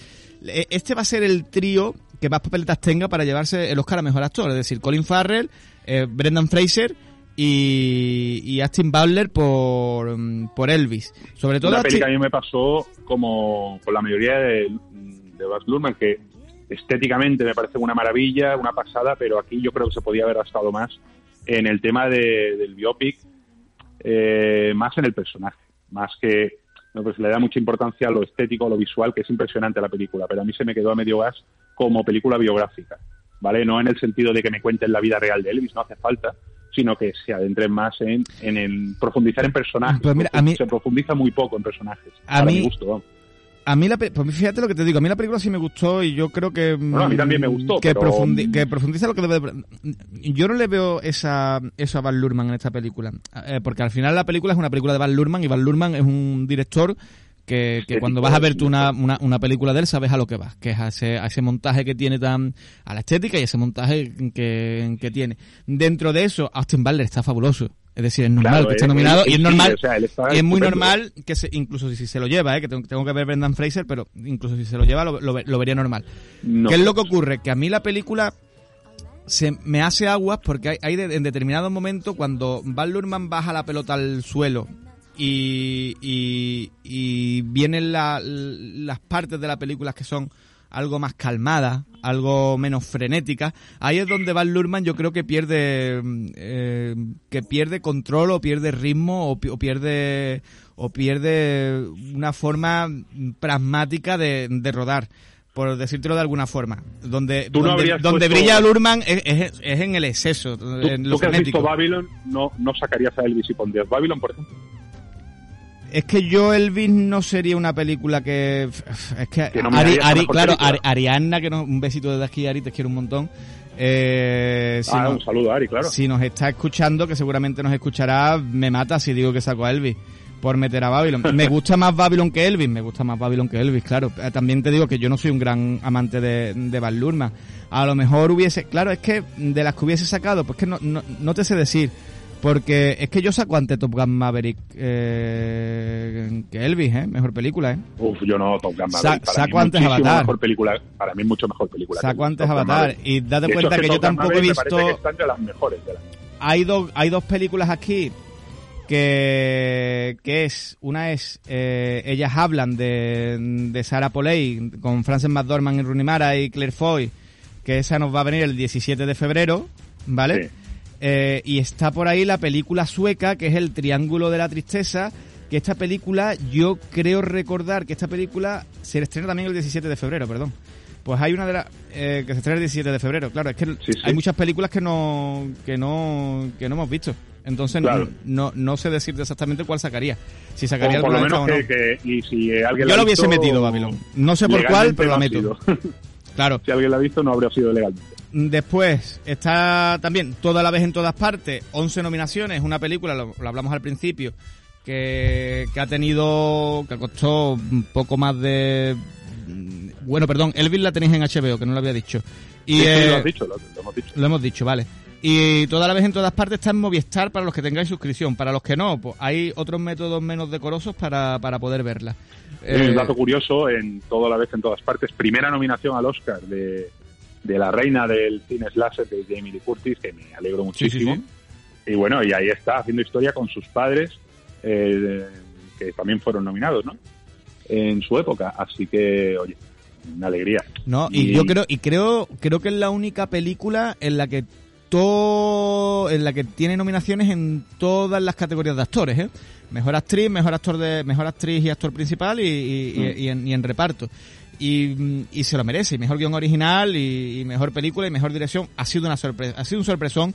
E, este va a ser el trío que más papeletas tenga para llevarse el Oscar a mejor actor. Es decir, Colin Farrell, eh, Brendan Fraser y, y Austin Butler por, por Elvis. Sobre todo. Una película a mí me pasó como con la mayoría de de Baz Luhrmann, que estéticamente me parece una maravilla, una pasada, pero aquí yo creo que se podía haber gastado más en el tema del biopic, eh, más en el personaje, más que pues le da mucha importancia a lo estético, a lo visual, que es impresionante la película, pero a mí se me quedó a medio gas como película biográfica, ¿vale? No en el sentido de que me cuenten la vida real de Elvis, no hace falta, sino que se adentren más en, en, profundizar en personajes. Pues mira, a mí, se profundiza muy poco en personajes. A mí, mi gusto, a mí, la, pues fíjate lo que te digo, a mí la película sí me gustó y yo creo que... Bueno, a mí también me gustó, que, que profundiza lo que debe... Yo no le veo esa, eso a Van Lurman en esta película, eh, porque al final la película es una película de Van Lurman y Van Lurman es un director que, cuando vas a ver tú una, una, película de él sabes a lo que vas, que es a ese, a ese montaje que tiene tan... a la estética y ese montaje que, que tiene. Dentro de eso, Austin Butler está fabuloso. Es decir, es normal que esté nominado y es normal y es muy normal que se, incluso si, se lo lleva, ¿eh? que tengo, que ver Brendan Fraser, pero incluso si se lo lleva lo, lo, vería normal. ¿Qué es lo que ocurre? Que a mí la película se me hace aguas porque hay, hay en determinado momento cuando Val Lurman baja la pelota al suelo y, y, y vienen las partes de la película que son algo más calmada, algo menos frenética. Ahí es donde Van Lurman yo creo que pierde eh, que pierde control o pierde ritmo o, pierde o pierde una forma pragmática de, rodar por decírtelo de alguna forma. Donde, donde, brilla Lurman es, es, en el exceso. ¿Tú, en lo que has visto Babylon, no, no sacarías a Elvis y pondrías Babylon, por ejemplo? Es que yo Elvis no sería una película que es que, claro Arianna que no, un besito desde aquí Ari te quiero un montón eh, ah, un saludo Ari claro si nos está escuchando que seguramente nos escuchará me mata si digo que saco a Elvis por meter a Babylon. Me [laughs] gusta más Babylon que Elvis, me gusta más Babylon que Elvis, claro. Eh, también te digo que yo no soy un gran amante de, de Luhrmann. A lo mejor hubiese, claro, es que de las que hubiese sacado, pues que no, no, no te sé decir. Porque es que yo saco ante Top Gun Maverick eh, que Elvis, ¿eh? Mejor película, ¿eh? Uf, yo no, Top Gun Maverick. para saco antes Avatar. Mejor película, para mí mucho mejor película. Saco antes Avatar. Y date cuenta que, yo tampoco he visto... Que están de las mejores de. Hay, dos hay dos películas aquí que, que es, una es, eh, ellas hablan de, de Sarah Polley con Frances McDormand y Rooney Mara y Claire Foy, que esa nos va a venir el 17 de febrero, ¿vale? Eh, y está por ahí la película sueca, que es El Triángulo de la Tristeza, que esta película, yo creo recordar que esta película se estrena también el 17 de febrero, perdón. Pues hay una de las eh, que se estrena el 17 de febrero. Claro, es que hay muchas películas que no que no que no hemos visto. Entonces no, no, sé decirte exactamente cuál sacaría. Si sacaría por lo menos que, y si alguien Yo lo hubiese metido, Babylon. No sé por cuál, pero lo meto. [laughs] claro. Si alguien la ha visto, no habría sido legalmente. Después está también Toda la vez en todas partes, 11 nominaciones, una película, lo, hablamos al principio, que, que ha tenido, que costó un poco más de... Bueno, perdón, Elvis la tenéis en HBO, que no lo había dicho. Y, lo, has dicho, lo hemos dicho. Lo hemos dicho, vale. Y toda la vez en todas partes está en Movistar para los que tengáis suscripción. Para los que no, pues hay otros métodos menos decorosos para, para poder verla. Un eh, dato curioso, en toda la vez en todas partes, primera nominación al Oscar de, de la reina del cine slasher de Jamie Lee Curtis, que me alegro muchísimo. Y bueno, y ahí está haciendo historia con sus padres, eh, que también fueron nominados, ¿no? En su época. Así que, oye, una alegría. No, y, y yo creo, y creo, creo que es la única película en la que en la que tiene nominaciones en todas las categorías de actores, ¿eh? Mejor actriz, mejor actor de, mejor actriz y actor principal y, mm. en, reparto. Y, se lo merece, y mejor guion original y, mejor película y mejor dirección. Ha sido una sorpresa, ha sido un sorpresón.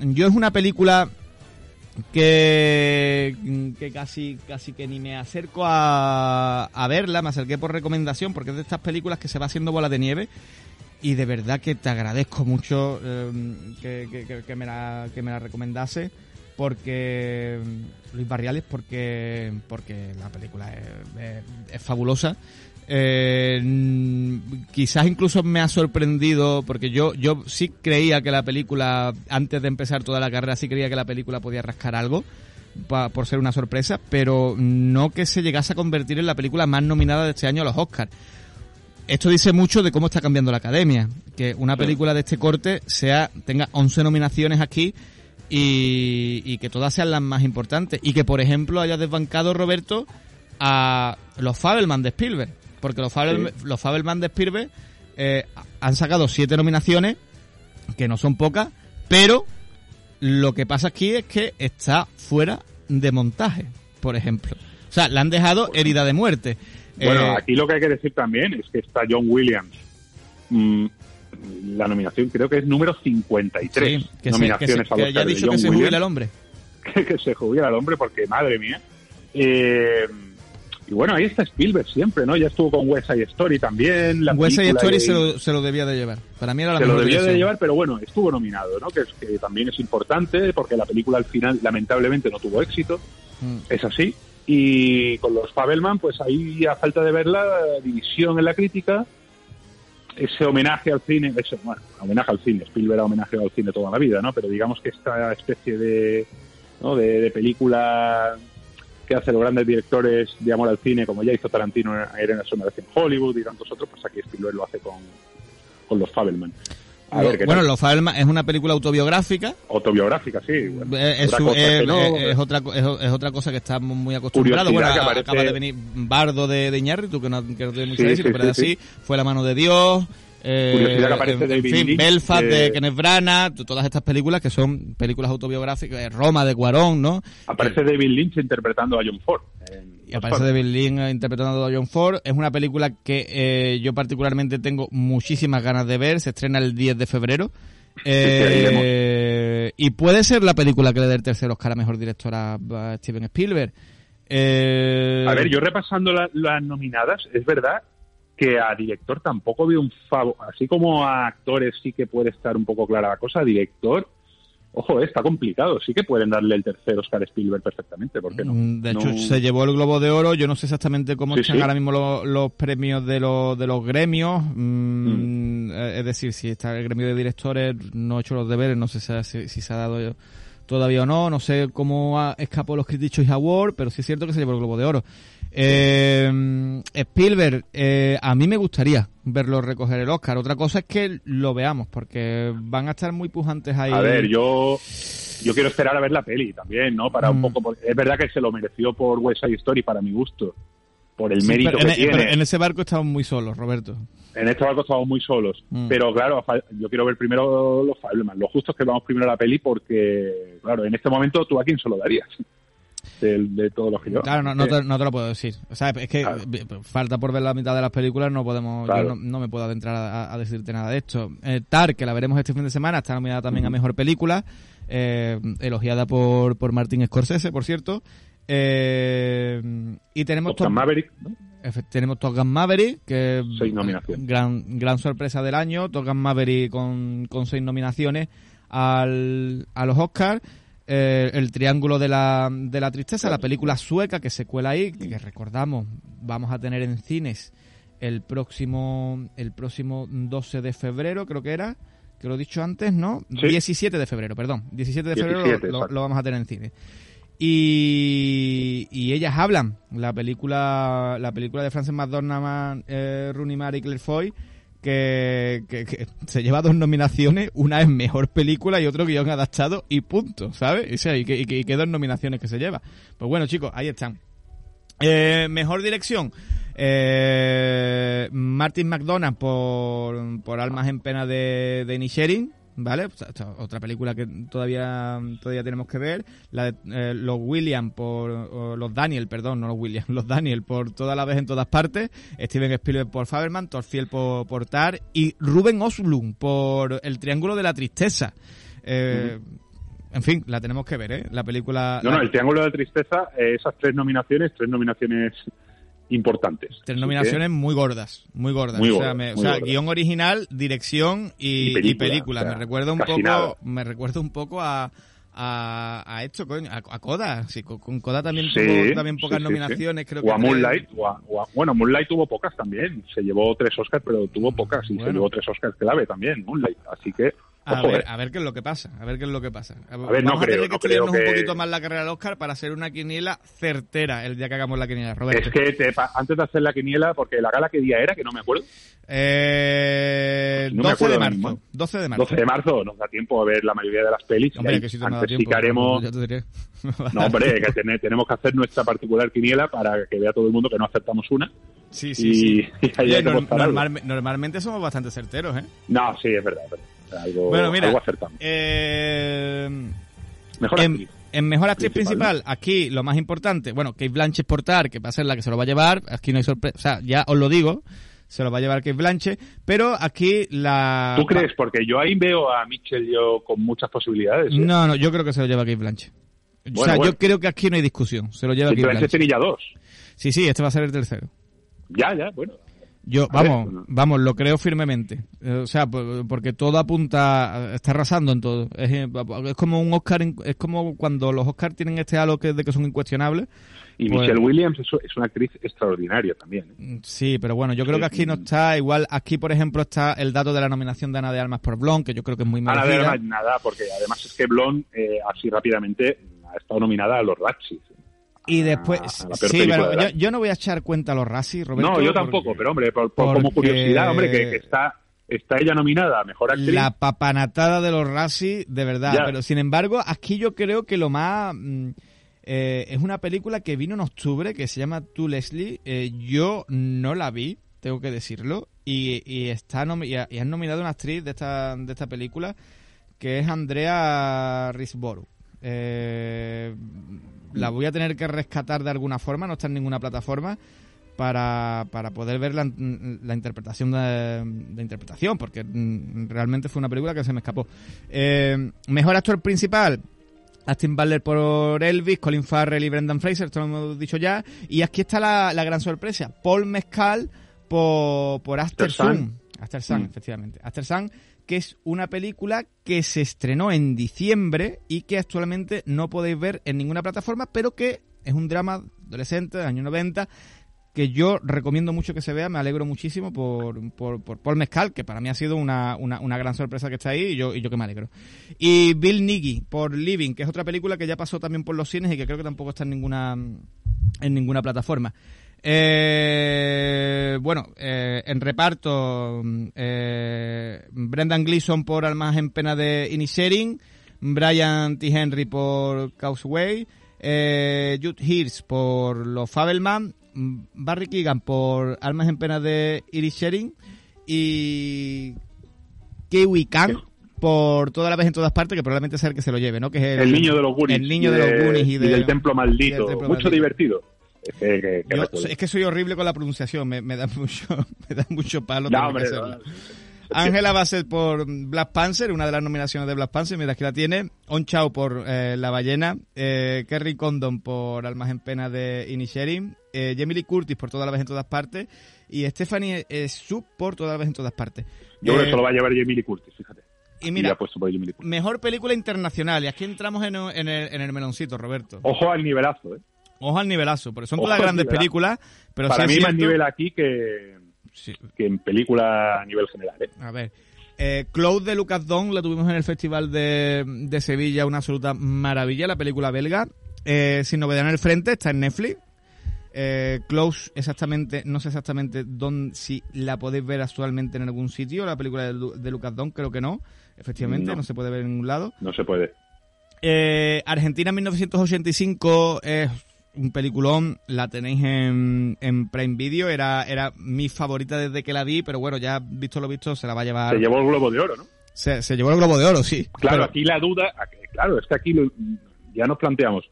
Yo es una película que, que casi, casi que ni me acerco a, a verla, me acerqué por recomendación porque es de estas películas que se va haciendo bola de nieve y de verdad que te agradezco mucho em, que, me la, que me la recomendase porque Luis Barriales porque porque la película es, fabulosa eh, quizás incluso me ha sorprendido porque yo yo sí creía que la película antes de empezar toda la carrera sí creía que la película podía rascar algo por ser una sorpresa pero no que se llegase a convertir en la película más nominada de este año a los Oscars esto dice mucho de cómo está cambiando la academia. Que una película de este corte sea tenga 11 nominaciones aquí y, que todas sean las más importantes. Y que, por ejemplo, haya desbancado Roberto a los Fabelman de Spielberg. Porque los, los Fabelman de Spielberg eh, han sacado siete nominaciones, que no son pocas, pero lo que pasa aquí es que está fuera de montaje, por ejemplo. O sea, le han dejado herida de muerte. Bueno, eh, aquí lo que hay que decir también es que está John Williams. Mm, la nominación creo que es número 53. Sí, que nominaciones se, que, ya ha dicho que se jubila el hombre. [laughs] que, se jubila el hombre porque, madre mía. Eh, y bueno, ahí está Spielberg siempre, ¿no? Ya estuvo con West Side Story también. La West Side Story se, lo, se, lo, debía de llevar. Para mí era la Se lo debía de llevar, pero bueno, estuvo nominado, ¿no? Que, que, también es importante porque la película al final lamentablemente no tuvo éxito. Mm. Es así. Y con los Fabelman, pues ahí a falta de ver la división en la crítica, ese homenaje al cine, ese, bueno, homenaje al cine, Spielberg ha homenaje al cine toda la vida, ¿no? Pero digamos que esta especie de, ¿no? de, película que hacen los grandes directores de amor al cine, como ya hizo Tarantino en Era en Hollywood y tantos otros, pues aquí Spielberg lo hace con, con los Fabelman bueno, Los Fabelman es una película autobiográfica. Autobiográfica, sí. es, otra es, otra cosa que estamos muy acostumbrados. Bueno, acaba de venir Bardo de, de Iñárritu, que no, que no tiene mucho éxito, pero así fue La mano de Dios. Eh, en fin, Belfast de Kenneth Branagh, todas estas películas que son películas autobiográficas, eh, Roma de Cuarón, ¿no? Aparece David Lynch interpretando a John Ford. Y aparece David Lynch interpretando a John Ford. Es una película que eh, yo particularmente tengo muchísimas ganas de ver. Se estrena el 10 de febrero. Eh, y puede ser la película que le dé el tercer Oscar a Mejor Director a Steven Spielberg. Eh... A ver, yo repasando las nominadas, es verdad que a director tampoco veo un favor, así como a actores sí que puede estar un poco clara la cosa, a director ojo, está complicado. Sí que pueden darle el tercer Oscar Spielberg perfectamente, ¿por qué no? Mm, de hecho, se llevó el Globo de Oro. Yo no sé exactamente cómo están ahora mismo los, premios de, los, de los gremios. Mm, mm. Es decir, si está el gremio de directores, no he hecho los deberes, no sé si, si se ha dado todavía o no. No sé cómo escapó los Critics Choice Award, pero sí es cierto que se llevó el Globo de Oro. Eh, Spielberg, eh, a mí me gustaría verlo recoger el Oscar. Otra cosa es que lo veamos, porque van a estar muy pujantes ahí. A ver, yo yo quiero esperar a ver la peli también, ¿no? Para un mm. poco, es verdad que se lo mereció por West Side Story para mi gusto, por el mérito que en, e, tiene. en ese barco estamos muy solos, Roberto. En este barco estamos muy solos, mm. pero claro, yo quiero ver primero los Lo justo es que vamos primero a la peli porque, claro, en este momento tú a quién se lo darías de, todos los que yo. Claro, no, te, no, te, lo puedo decir. O sea, es que falta por ver la mitad de las películas, no podemos, no, me puedo adentrar a, decirte nada de esto. Eh, Tar, que la veremos este fin de semana, está nominada también a Mejor Película, eh, elogiada por, por Martin Scorsese, por cierto. Eh, y tenemos Top Gun Maverick, Tenemos Top Gun Maverick, que seis nominaciones. Gran, gran sorpresa del año. Top Gun Maverick con, con seis nominaciones al, a los Oscars. Eh, el Triángulo de la, de la Tristeza, la película sueca que se cuela ahí, que recordamos, vamos a tener en cines el próximo, el próximo 12 de febrero, creo que era, que lo he dicho antes, ¿no? 17 de febrero, perdón. 17 de febrero lo, vamos a tener en cines. Y, y, ellas hablan, la película la película de Frances McDormand, eh, Rooney Mara y Claire Foy, que, se lleva dos nominaciones, una es mejor película y otro guion adaptado y punto, ¿sabes? Sea, y que, dos nominaciones que se lleva. Pues bueno, chicos, ahí están. Eh, mejor dirección. Eh, Martin McDonald por, por Almas en Pena de, de Nisherin. ¿Vale? Otra película que todavía todavía tenemos que ver. La de eh, los Williams por. los Daniel, perdón, no los Williams, [laughs] los Daniel por toda la vez en todas partes. Steven Spielberg por Faberman, Torfiel por, por Tar y Ruben Oslund por El Triángulo de la Tristeza. Eh, en fin, la tenemos que ver, ¿eh? La película. No, no, El Triángulo de la Tristeza, esas tres nominaciones, tres nominaciones importantes. Tres nominaciones muy gordas, muy gordas. o sea, guion original, dirección y, película. me recuerda un poco, me recuerda un poco a, a, esto, coño, a, Coda. Sí, con, Coda también tuvo también pocas nominaciones, creo o A Moonlight, o bueno, Moonlight tuvo pocas también. Se llevó tres Oscars, pero tuvo pocas y se llevó tres Oscars clave también, Moonlight. Así que a ver, a ver qué es lo que pasa, a ver qué es lo que pasa. Vamos a tener que estudiarnos un poquito más la carrera del Oscar para hacer una quiniela certera el día que hagamos la quiniela, Roberto. Es que antes de hacer la quiniela, porque la gala qué día era, que no me acuerdo. Eh, 12 de marzo. 12 de marzo. 12 de marzo, nos da tiempo a ver la mayoría de las pelis. Hombre, que si antes tiempo, [laughs] no, hombre, que tenemos que hacer nuestra particular quiniela para que vea todo el mundo que no aceptamos una. Sí, sí, sí. [laughs] normalmente somos bastante certeros, ¿eh? No, sí, es verdad. Es verdad bueno, mira, eh, mejor en, en, mejor actriz principal. aquí lo más importante, bueno, Kate Blanchett portar, que va a ser la que se lo va a llevar, aquí no hay sorpresa, o sea, ya os lo digo, se lo va a llevar Kate Blanchett, pero aquí la... ¿Tú crees? Porque yo ahí veo a Mitchell yo con muchas posibilidades. ¿eh? No, no, yo creo que se lo lleva Kate Blanchett. o sea, yo creo que aquí no hay discusión, se lo lleva Kate Blanchett. tiene ya dos. Sí, sí, este va a ser el tercero. Ya, ya, bueno. Yo, vamos, vamos, lo creo firmemente. Eh, o sea, porque todo apunta, está arrasando en todo. Es, eh, es como un Oscar, es como cuando los Oscars tienen este halo que, de que son incuestionables. Y pues Michelle Williams es, es, una actriz extraordinaria también. ¿eh? Mm, sí, pero bueno, yo creo que aquí no está igual. Aquí, por ejemplo, está el dato de la nominación de Ana de Almas por Blond, que yo creo que es muy merecida. Ana de Almas, nada, porque además es que Blond, así rápidamente, ha estado nominada a los Razzies. Y después, sí, pero yo, no voy a echar cuenta a los Razzie, Roberto. No, yo tampoco, pero hombre, como curiosidad, hombre, que, está, está ella nominada a Mejor Actriz. La papanatada de los Razzie, de verdad. Pero sin embargo, aquí yo creo que lo más... Mm, eh, es una película que vino en octubre, que se llama Tú, Leslie. Eh, yo no la vi, tengo que decirlo. Y, y está y, han nominado a una actriz de esta, de esta película, que es Andrea Risborough. Eh, la voy a tener que rescatar de alguna forma, no está en ninguna plataforma, para, para poder ver la, interpretación de, interpretación, porque mm, realmente fue una película que se me escapó. Eh, mejor actor principal, Austin Butler por Elvis, Colin Farrell y Brendan Fraser, esto lo hemos dicho ya. Y aquí está la, gran sorpresa. Paul Mescal por, por After Sun. After Sun, mm. efectivamente. After Sun, que es una película que se estrenó en diciembre y que actualmente no podéis ver en ninguna plataforma, pero que es un drama adolescente de años 90 que yo recomiendo mucho que se vea, me alegro muchísimo por, por, por Paul Mescal, que para mí ha sido una, una, una, gran sorpresa que está ahí y yo, y yo que me alegro. Y Bill Nighy por Living, que es otra película que ya pasó también por los cines y que creo que tampoco está en ninguna, en ninguna plataforma. Eh, bueno, eh, en reparto, eh, Brendan Gleeson por Almas en Pena de Inisherin, Brian T. Henry por Causeway, eh, Jude Hirsch por Los Fabelman, Barry Keegan por Almas en Pena de Iris Sharing y Kiwi Kang por toda la vez en todas partes, que probablemente sea el que se lo lleve, ¿no? Que es el, niño de los Goonies. El niño de, los Goonies y, del Templo Maldito. Mucho divertido. Es que, soy horrible con la pronunciación, me, da [laughs] mucho me da mucho palo. No, Ángela Bassett por Black Panther, una de las nominaciones de Black Panther, mientras que la tiene. On Chao por eh, La Ballena. Eh, Kerry Condon por Almas en Pena de Inisherin. Eh, Jamie Curtis por Toda la vez en todas partes. Y Stephanie Sub por Toda la vez en todas partes. Yo creo que se lo va a llevar Jamie Curtis, fíjate. Y mira, mejor película internacional. Y aquí entramos en, el, en el meloncito, Roberto. Ojo al nivelazo, ¿eh? Ojo al nivelazo, porque son todas grandes películas. Pero Para mí más nivel aquí que que en película a nivel general. ¿eh? A ver. Eh, Cloud de Lucas Don la tuvimos en el Festival de, de Sevilla, una absoluta maravilla, la película belga. Eh, sin novedad en el frente, está en Netflix. Eh, Close, exactamente, no sé exactamente dónde, si la podéis ver actualmente en algún sitio, la película de, Lucas Don, creo que no, efectivamente, no. se puede ver en ningún lado. No se puede. Eh, Argentina 1985 es un peliculón, la tenéis en, en Prime Video, era, era mi favorita desde que la vi, pero bueno, ya visto lo visto, se la va a llevar. Se llevó el Globo de Oro, ¿no? Se, se llevó el Globo de Oro, sí. Claro, aquí la duda, claro, es que aquí ya nos planteamos,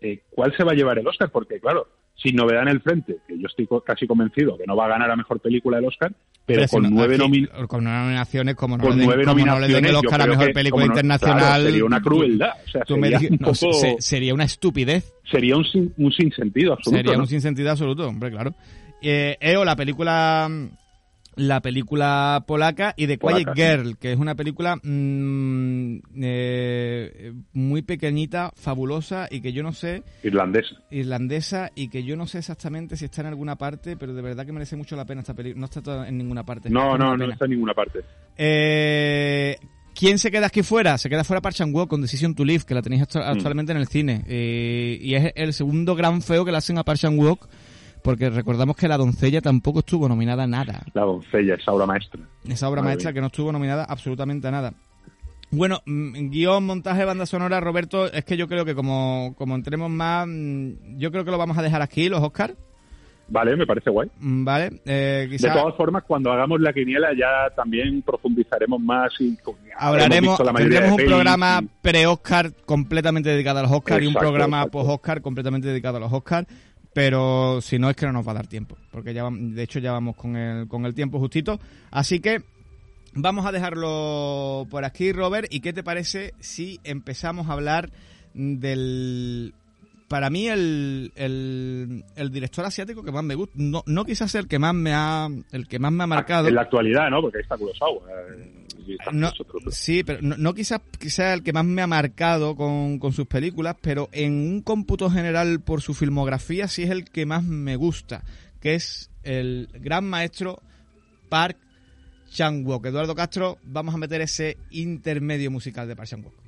eh, ¿cuál se va a llevar el Oscar? Porque, claro, sin novedad en el frente, que yo estoy casi convencido que no va a ganar a mejor película del Oscar, pero, con, nueve con nueve nominaciones, como no, con nueve nominaciones, el Oscar a mejor película internacional. sería una crueldad. sería, una estupidez. Sería un, un sinsentido absoluto. Sería un sinsentido absoluto, hombre, claro. Eh, EO, la película la película polaca y The Quiet Girl, que es una película mm, eh, muy pequeñita, fabulosa y que yo no sé... Irlandesa. Irlandesa y que yo no sé exactamente si está en alguna parte, pero de verdad que merece mucho la pena esta película. No está en ninguna parte. No, no, no está en ninguna parte. Eh, ¿Quién se queda aquí fuera? Se queda fuera Park Chan Wook con Decision to Live, que la tenéis mm. actualmente en el cine. Eh, y es el segundo gran feo que le hacen a Park Chan Wook porque recordamos que La doncella tampoco estuvo nominada a nada. La doncella, esa obra maestra. Esa obra maestra que no estuvo nominada absolutamente a nada. Bueno, mm, guion, montaje, banda sonora, Roberto, es que yo creo que como, como entremos más, mm, yo creo que lo vamos a dejar aquí, los Oscars. Vale, me parece guay. Mm, vale. Eh, De todas formas, cuando hagamos la quiniela ya también profundizaremos más y hablaremos. Tendremos un programa pre-Oscar completamente dedicado a los Oscars y un programa post-Oscar completamente dedicado a los Oscars pero si no es que no nos va a dar tiempo, porque ya de hecho ya vamos con el, con el tiempo justito. Así que vamos a dejarlo por aquí, Robert. ¿Y qué te parece si empezamos a hablar del... Para mí el, el, director asiático que más me gusta, no, no quizás el que más me ha el que más me ha marcado. En la actualidad, ¿no? Porque está Kurosawa. Eh no, sí, pero no, quizás quizá el que más me ha marcado con, sus películas, pero en un cómputo general por su filmografía sí es el que más me gusta, que es el gran maestro Park Chan-wook. Eduardo Castro, vamos a meter ese intermedio musical de Park Chan-wook.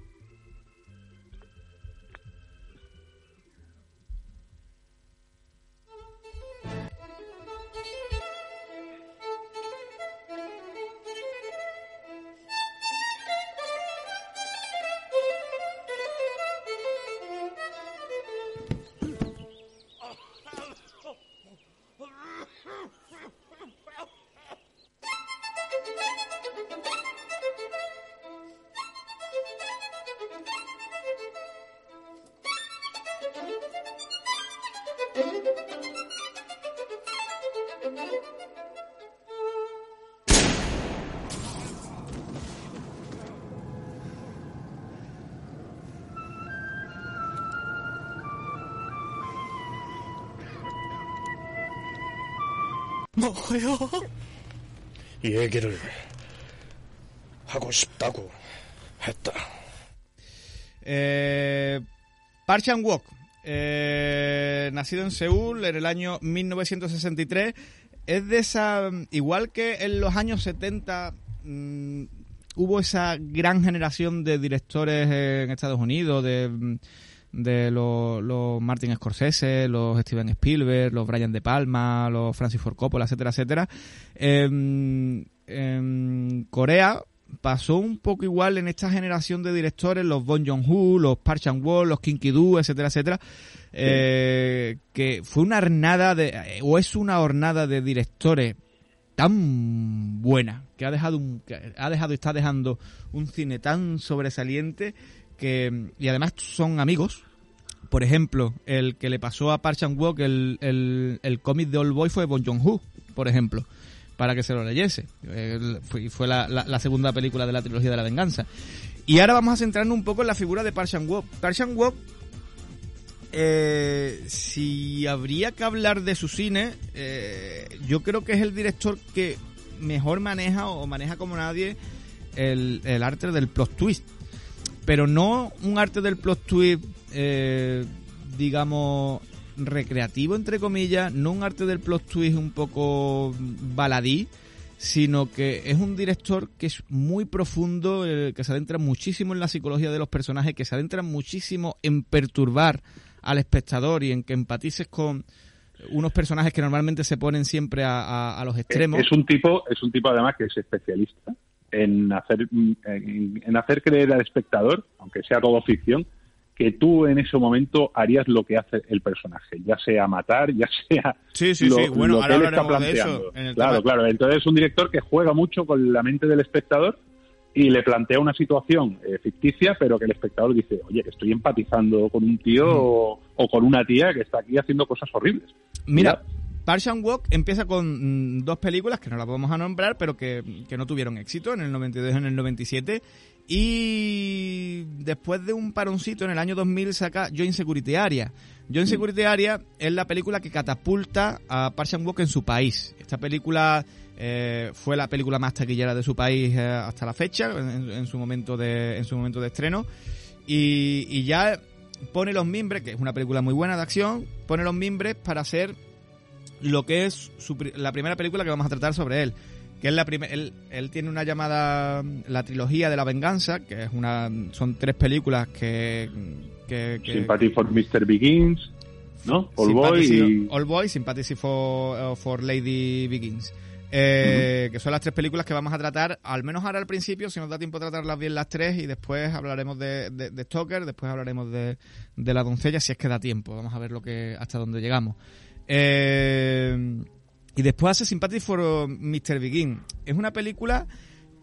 뭐요? 얘기를 하고 싶다고 했다. Eh, Park Chan-wook, eh, nacido en Seúl en el año 1963, es de esa, igual que en los años 70 mm, hubo esa gran generación de directores en Estados Unidos, de, de los, Martin Scorsese, los Steven Spielberg, los Brian De Palma, los Francis Ford Coppola, etcétera, etcétera. en Corea pasó un poco igual en esta generación de directores, los Bon Joon-ho, los Park Chan-wook, los Kim Ki-doo, etcétera, etcétera, eh, que fue una hornada de, o es una hornada de directores tan buena, que ha dejado un, que ha dejado está dejando un cine tan sobresaliente que, y además son amigos, por ejemplo, el que le pasó a Park Chan-wook el, el, el cómic de Old Boy fue Bon Joon-ho, por ejemplo para que se lo leyese. fue, fue la, la, segunda película de la trilogía de la venganza. Y ahora vamos a centrarnos un poco en la figura de Park Chan-wook. Park Chan-wook, eh, si habría que hablar de su cine, eh, yo creo que es el director que mejor maneja o maneja como nadie el, el arte del plot twist. Pero no un arte del plot twist, eh, digamos, recreativo, entre comillas, no un arte del plot twist un poco baladí, sino que es un director que es muy profundo, eh, que se adentra muchísimo en la psicología de los personajes, que se adentra muchísimo en perturbar al espectador y en que empatices con unos personajes que normalmente se ponen siempre a, los extremos. Es un tipo, es un tipo además que es especialista en hacer, en hacer creer al espectador, aunque sea todo ficción, que tú en ese momento harías lo que hace el personaje, ya sea matar, ya sea sí, sí, sí. Bueno, ahora que él está planteando. claro, claro. Entonces es un director que juega mucho con la mente del espectador y le plantea una situación eh, ficticia, pero que el espectador dice, oye, estoy empatizando con un tío o, con una tía que está aquí haciendo cosas horribles. Mira, Park Walk empieza con mm, dos películas que no las vamos a nombrar, pero que, que, no tuvieron éxito en el 92 y en el 97 y después de un paroncito en el año 2000 saca Joint Security Area. Joint Security Area es la película que catapulta a Park Chan-wook en su país. Esta película eh, fue la película más taquillera de su país eh, hasta la fecha, en, su momento de, en su momento de estreno. Y, ya pone los mimbres, que es una película muy buena de acción, pone los mimbres para hacer lo que es la primera película que vamos a tratar sobre él que es la él, él, tiene una llamada la trilogía de la venganza que es una son tres películas que, que, Sympathy for Mr. Begins no All Boy y... All Boy Sympathy for, uh, for Lady Begins eh, que son las tres películas que vamos a tratar, al menos ahora al principio, si nos da tiempo de tratarlas bien las tres, y después hablaremos de, de, de Stoker, después hablaremos de, de, la doncella, si es que da tiempo. Vamos a ver lo que hasta dónde llegamos. Eh, y después hace Sympathy for uh, Mr. Begin. Es una película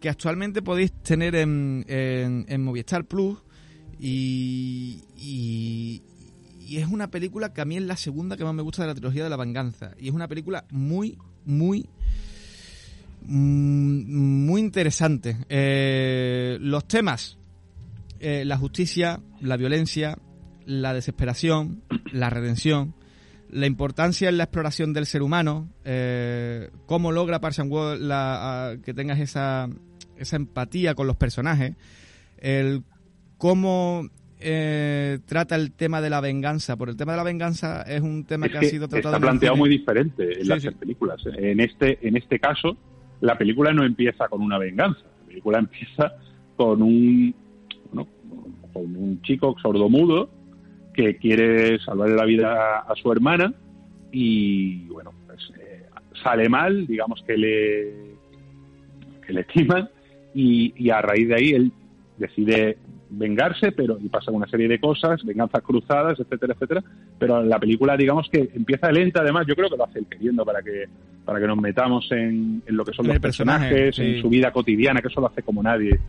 que actualmente podéis tener en, en, Movistar Plus y, y, es una película que a mí es la segunda que más me gusta de la trilogía de la venganza. Y es una película muy, muy, mm, muy interesante. Eh, los temas, eh, la justicia, la violencia, la desesperación, la redención, la importancia en la exploración del ser humano, eh, cómo logra Parson la, que tengas esa, esa empatía con los personajes, el cómo eh, trata el tema de la venganza, por el tema de la venganza es un tema que, ha sido tratado está planteado muy diferente en las películas. En este en este caso, la película no empieza con una venganza, la película [laughs] empieza con un con un chico sordomudo que quiere salvarle la vida a, su hermana y bueno, pues eh, sale mal, digamos que le, que le estiman y, a raíz de ahí él decide vengarse, pero y pasa una serie de cosas, venganzas cruzadas, etcétera, etcétera. Pero la película, digamos que empieza lenta, además, yo creo que lo hace el queriendo para que para que nos metamos en, lo que son los personajes, en su vida cotidiana, que eso lo hace como nadie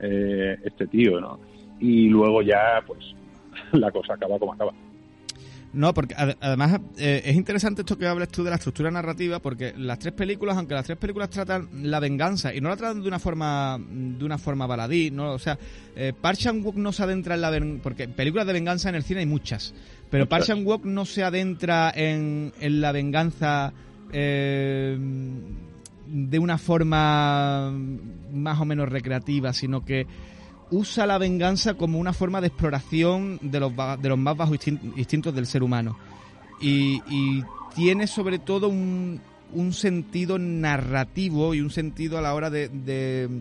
eh, este tío, ¿no? Y luego ya, pues, [laughs] la cosa acaba como acaba. No, porque además eh, es interesante esto que hables tú de la estructura narrativa, porque las tres películas, aunque las tres películas tratan la venganza y no la tratan de una forma de una forma baladí, no, o sea, eh, Park Chan Wook no se adentra en la porque películas de venganza en el cine hay muchas, pero Park Chan Wook no se adentra en, en la venganza eh, de una forma más o menos recreativa, sino que usa la venganza como una forma de exploración de los, de los más bajos instintos del ser humano. Y, tiene sobre todo un, un, sentido narrativo y un sentido a la hora de, de,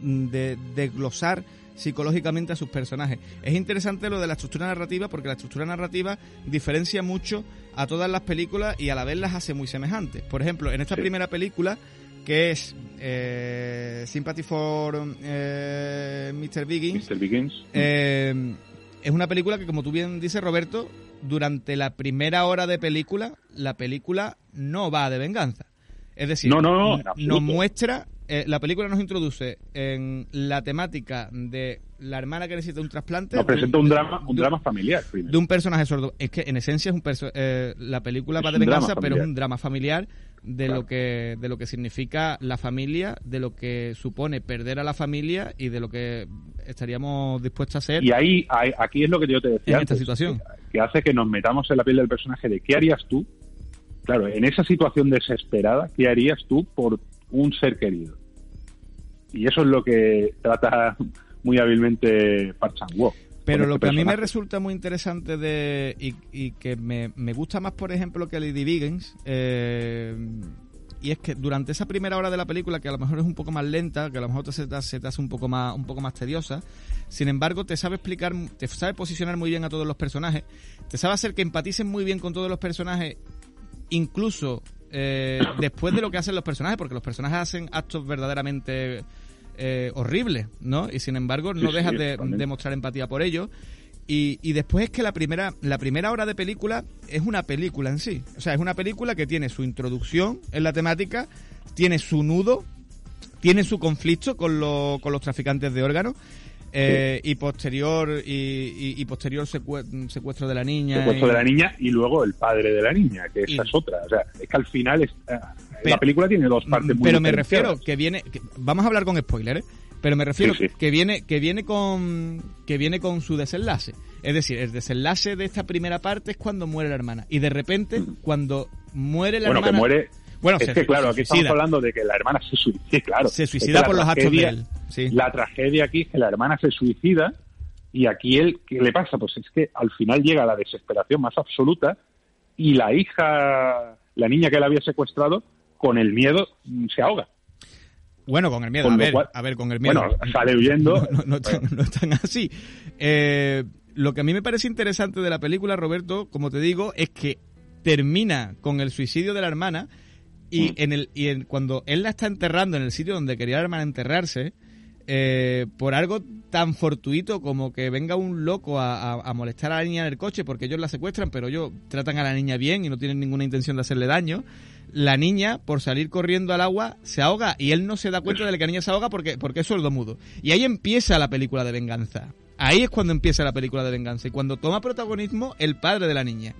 de, glosar psicológicamente a sus personajes. Es interesante lo de la estructura narrativa porque la estructura narrativa diferencia mucho a todas las películas y a la vez las hace muy semejantes. Por ejemplo, en esta primera película que es eh, Sympathy for eh, Mr. Biggins. Eh, es una película que, como tú bien dices, Roberto, durante la primera hora de película, la película no va de venganza. Es decir, no, no, nos muestra, eh, la película nos introduce en la temática de la hermana que necesita un trasplante. Nos presenta un drama, un drama familiar. De un personaje sordo. Es que en esencia es un eh, la película va de venganza, pero es un drama familiar de lo que de lo que significa la familia, de lo que supone perder a la familia y de lo que estaríamos dispuestos a hacer. Y ahí, aquí es lo que yo te decía. En esta situación. Que hace que nos metamos en la piel del personaje de qué harías tú. Claro, en esa situación desesperada, ¿qué harías tú por un ser querido? Y eso es lo que trata muy hábilmente Park Pero lo este que a mí me resulta muy interesante de y, que me, gusta más, por ejemplo, que Lady Biggins, eh, y es que durante esa primera hora de la película, que a lo mejor es un poco más lenta, que a lo mejor te, se, te, hace un poco más un poco más tediosa, sin embargo, te sabe explicar, te sabe posicionar muy bien a todos los personajes, te sabe hacer que empaticen muy bien con todos los personajes, incluso eh, después de lo que hacen los personajes, porque los personajes hacen actos verdaderamente eh, horrible, ¿no? Y sin embargo no dejas de, mostrar empatía por ello. Y, después es que la primera, la primera hora de película es una película en sí. O sea, es una película que tiene su introducción en la temática, tiene su nudo, tiene su conflicto con, con los traficantes de órganos. Eh, y posterior y, posterior secuestro de la niña secuestro de la niña y luego el padre de la niña que esa es otra o sea es que al final es, la película tiene dos partes muy Pero me refiero que viene. vamos a hablar con spoilers, ¿eh? Pero me refiero que viene que viene con que viene con su desenlace. Es decir, el desenlace de esta primera parte es cuando muere la hermana y de repente mm. cuando muere la bueno, hermana que muere bueno, es que claro, aquí estamos hablando de que la hermana se suicida, claro. Se suicida por los actos de él. La tragedia aquí es que la hermana se suicida y aquí él, ¿qué le pasa? Pues es que al final llega la desesperación más absoluta y la hija, la niña que él había secuestrado, con el miedo mm, se ahoga. Bueno, con el miedo, a ver, a ver, con el miedo. Bueno, sale huyendo. [laughs] No, no, están, así. Eh, lo que a mí me parece interesante de la película, Roberto, como te digo, es que termina con el suicidio de la hermana y, mm. en el, y en, cuando él la está enterrando en el sitio donde quería la hermana enterrarse, eh, por algo tan fortuito como que venga un loco a, a, molestar a la niña en el coche porque ellos la secuestran, pero ellos tratan a la niña bien y no tienen ninguna intención de hacerle daño la niña, por salir corriendo al agua, se ahoga y él no se da cuenta de que la niña se ahoga porque, porque es sordomudo. Y ahí empieza la película de venganza. Ahí es cuando empieza la película de venganza y cuando toma protagonismo el padre de la niña.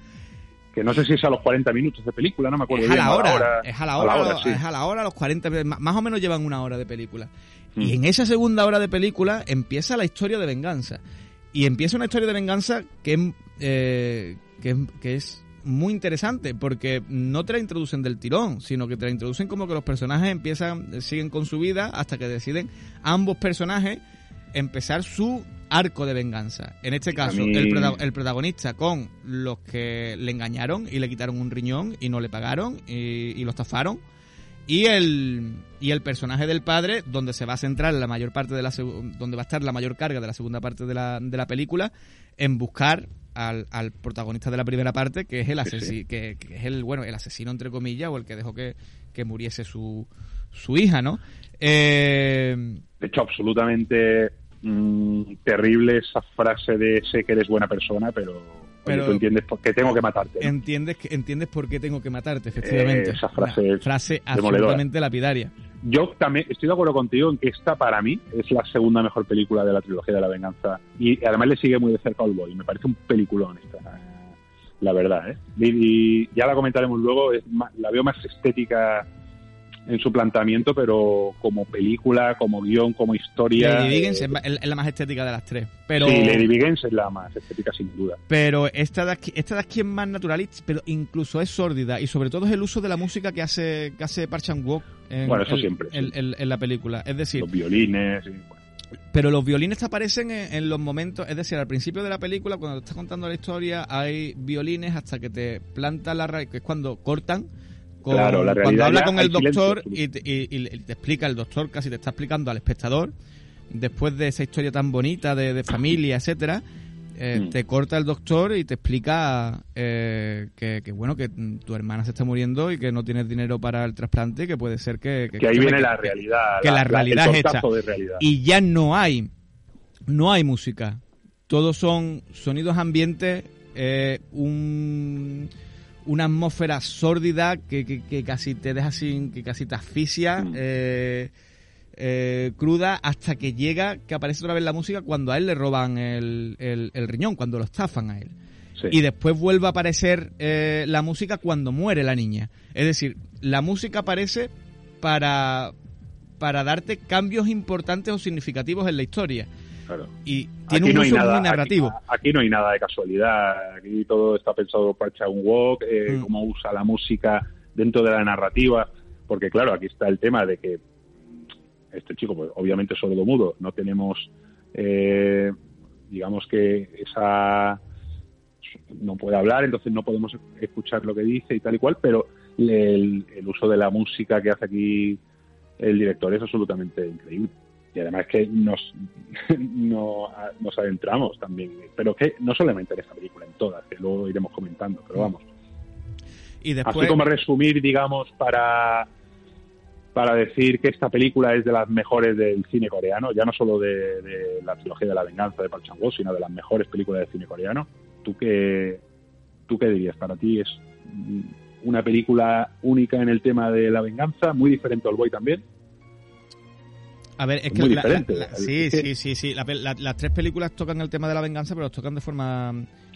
Que no sé si es a los 40 minutos de película, no me acuerdo. Es a la hora, es a la hora, es a la hora, los 40, más o menos llevan una hora de película. Y mm. en esa segunda hora de película empieza la historia de venganza. Y empieza una historia de venganza que, eh, que, que es muy interesante porque no te la introducen del tirón, sino que te la introducen como que los personajes empiezan, siguen con su vida hasta que deciden ambos personajes empezar su arco de venganza. En este caso, el, protagonista con los que le engañaron y le quitaron un riñón y no le pagaron y, lo estafaron. Y el, y el personaje del padre, donde se va a centrar la mayor parte de la donde va a estar la mayor carga de la segunda parte de la, de la película, en buscar al, al, protagonista de la primera parte, que es el asesino, que, es el bueno, el asesino entre comillas, o el que dejó que, muriese su, su hija, ¿no? Eh, de hecho, absolutamente mm, terrible esa frase de sé que eres buena persona, pero, pero tú entiendes por qué tengo que matarte. Entiendes, entiendes por qué tengo que matarte, efectivamente. esa frase, frase absolutamente lapidaria. Yo también estoy de acuerdo contigo en que esta para mí es la segunda mejor película de la trilogía de la venganza y además le sigue muy de cerca al Boy. Me parece un peliculón esta, la verdad. ¿eh? Y, ya la comentaremos luego, es la veo más estética en su planteamiento, pero como película, como guion, como historia. Lady Biggins es, la más estética de las tres. Pero... Sí, Lady Biggins es la más estética, sin duda. Pero esta de aquí, esta de aquí es más naturalista, pero incluso es sórdida. Y sobre todo es el uso de la música que hace, que hace Park Chan Wook en, bueno, eso siempre, en, la película. Es decir, los violines. Pero los violines te aparecen en, los momentos, es decir, al principio de la película, cuando te estás contando la historia, hay violines hasta que te planta la raíz, que es cuando cortan claro, la cuando habla con el doctor y, te explica, el doctor casi te está explicando al espectador, después de esa historia tan bonita de, familia, etcétera, eh, mm. te corta el doctor y te explica eh, que, bueno que tu hermana se está muriendo y que no tienes dinero para el trasplante que puede ser que que, ahí viene la realidad que la, realidad es hecha y ya no hay no hay música. Todos son sonidos ambientes eh, un una atmósfera sórdida que, que, casi te deja sin, que casi te asfixia, mm. eh, eh, cruda, hasta que llega, que aparece otra vez la música cuando a él le roban el, el, riñón, cuando lo estafan a él. Y después vuelve a aparecer eh, la música cuando muere la niña. Es decir, la música aparece para, para darte cambios importantes o significativos en la historia. Y tiene un uso muy narrativo. Aquí, no hay nada de casualidad. Aquí todo está pensado para echar un walk, eh, mm. cómo usa la música dentro de la narrativa. Porque, claro, aquí está el tema de que este chico, pues obviamente es sordo mudo, no tenemos, eh, digamos que esa. no puede hablar, entonces no podemos escuchar lo que dice y tal y cual, pero el uso de la música que hace aquí el director es absolutamente increíble y además que nos, [laughs] nos adentramos también, pero que no solamente en esta película, en todas, que luego iremos comentando, pero vamos. Y después... Así como resumir, digamos, para, para decir que esta película es de las mejores del cine coreano, ya no solo de, la trilogía de la venganza de Park chan sino de las mejores películas del cine coreano, ¿tú qué, ¿tú qué dirías? Para ti es una película única en el tema de la venganza, muy diferente al Boy también. A ver, es, que. sí, sí, sí, sí, las tres películas tocan el tema de la venganza, pero los tocan de forma.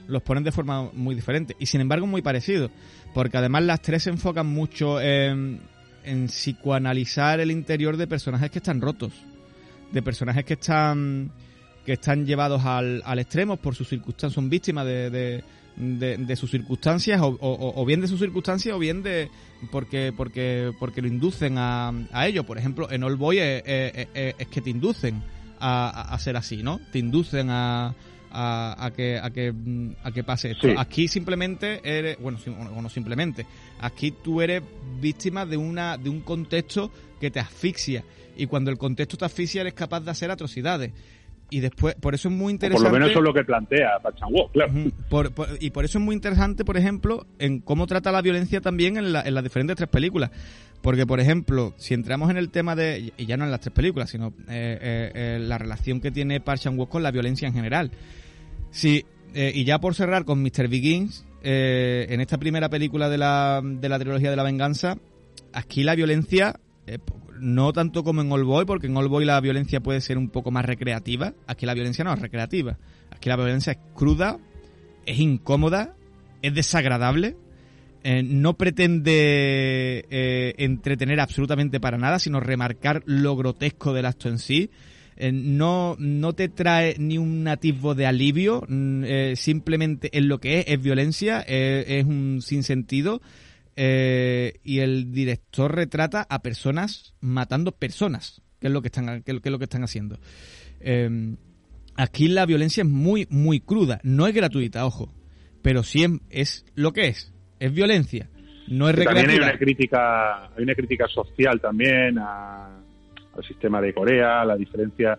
Los ponen de forma muy diferente. Y sin embargo, muy parecido. Porque además las tres se enfocan mucho en, en psicoanalizar el interior de personajes que están rotos. De personajes que están. que están llevados al, al extremo por sus circunstancias, son víctimas de de, sus circunstancias o, bien de sus circunstancias o bien de porque porque porque lo inducen a, a ello. Por ejemplo en All Boy es, que te inducen a, ser así no te inducen a, a, que a que a que pase esto. Aquí simplemente eres bueno o no simplemente aquí tú eres víctima de una de un contexto que te asfixia. Y cuando el contexto te asfixia eres capaz de hacer atrocidades y después, por eso es muy interesante. por lo menos eso es lo que plantea Bachan claro. y por eso es muy interesante, por ejemplo, en cómo trata la violencia también en, en las diferentes tres películas. Porque, por ejemplo, si entramos en el tema de, y ya no en las tres películas, sino eh, eh, eh, la relación que tiene Park chan con la violencia en general. Sí, y ya por cerrar con Mr. Begins, en esta primera película de la, de la trilogía de la venganza, aquí la violencia no tanto como en All Boy, porque en All Boy la violencia puede ser un poco más recreativa. Aquí la violencia no es recreativa. Aquí la violencia es cruda, es incómoda, es desagradable. Eh, no pretende eh, entretener absolutamente para nada, sino remarcar lo grotesco del acto en sí. Eh, no, no te trae ni un atisbo de alivio, mm, simplemente es lo que es, es violencia, es un sinsentido eh, y el director retrata a personas matando personas, que es lo que están, que, es lo que están haciendo. Eh, aquí la violencia es muy, muy cruda, no es gratuita, ojo, pero sí es, lo que es, es violencia, no es recreativa. También hay una crítica, hay una crítica social también al sistema de Corea, a la diferencia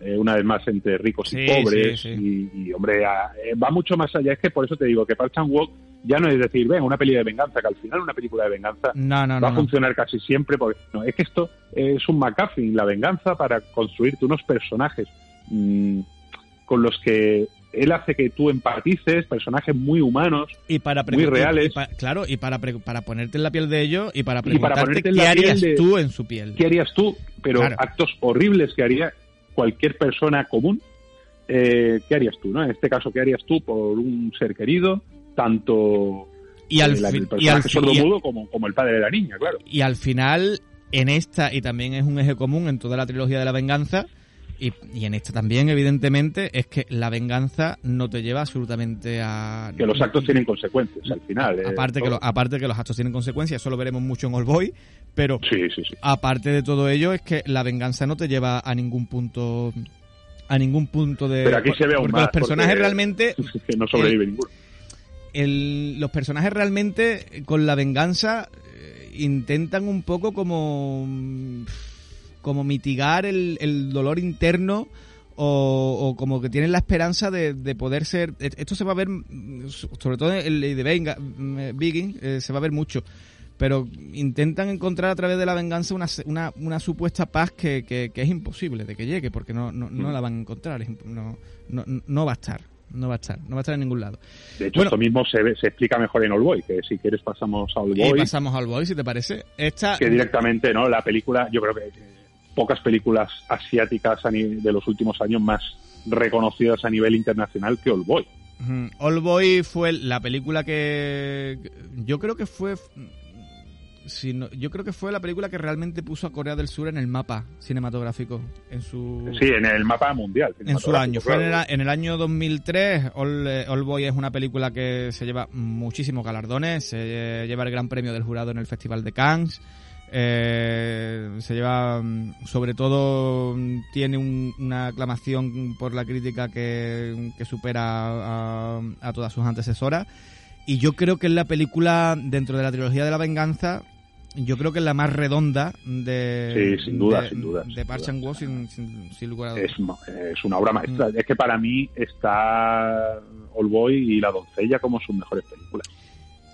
eh, una vez más entre ricos y pobres Y, hombre va mucho más allá es que por eso te digo que Park Chan Wook ya no es decir, ven, una peli de venganza, que al final una película de venganza va a funcionar casi siempre, porque no, es que esto es un McCaffrey, la venganza para construirte unos personajes mm, con los que él hace que tú empatices, personajes muy humanos, y para muy reales. claro, y para, para ponerte en la piel de ellos y para preguntarte qué harías tú en su piel. ¿Qué harías tú? Pero actos horribles que haría cualquier persona común. Eh, ¿Qué harías tú? ¿no? En este caso, ¿qué harías tú por un ser querido? tanto y al, el, personaje sordo mudo como, como el padre de la niña, claro. Y al final en esta, y también es un eje común en toda la trilogía de la venganza, y, en esta también, evidentemente, es que la venganza no te lleva absolutamente a... Que los actos tienen consecuencias al final. aparte, que aparte que los actos tienen consecuencias, eso lo veremos mucho en All Boy, pero sí, sí, sí. aparte de todo ello es que la venganza no te lleva a ningún punto a ningún punto de pero aquí se ve porque los personajes realmente no sobrevive ninguno los personajes realmente con la venganza eh, intentan un poco como como mitigar el, el dolor interno o, como que tienen la esperanza de, de, poder ser esto se va a ver sobre todo en el de Begin eh, se va a ver mucho pero intentan encontrar a través de la venganza una, una, una supuesta paz que, que, es imposible de que llegue, porque no, no, no mm. la van a encontrar, no, no, no va a estar. No va a estar, no va a estar en ningún lado. De hecho, esto mismo se, se explica mejor en All Boy, que si quieres pasamos a All Boy. Y pasamos a All Boy, si te parece. Esta... Que directamente, ¿no? La película, yo creo que pocas películas asiáticas de los últimos años más reconocidas a nivel internacional que All Boy. All Boy fue la película que yo creo que fue yo creo que fue la película que realmente puso a Corea del Sur en el mapa cinematográfico. En su, sí, en el mapa mundial. En su año. Fue en el, año 2003. All, Boy es una película que se lleva muchísimos galardones. Se lleva el Gran Premio del Jurado en el Festival de Cannes. Eh, se lleva, mm, sobre todo, mm, tiene una aclamación por la crítica que, supera a todas sus antecesoras. Y yo creo que es la película, dentro de la trilogía de la venganza, yo creo que es la más redonda de. Sí, sin duda, sin duda. De Park Chan Wook, sin, sin, lugar a dudas. Es, una obra maestra. Mm. Es que para mí está All Boy y La Doncella como sus mejores películas.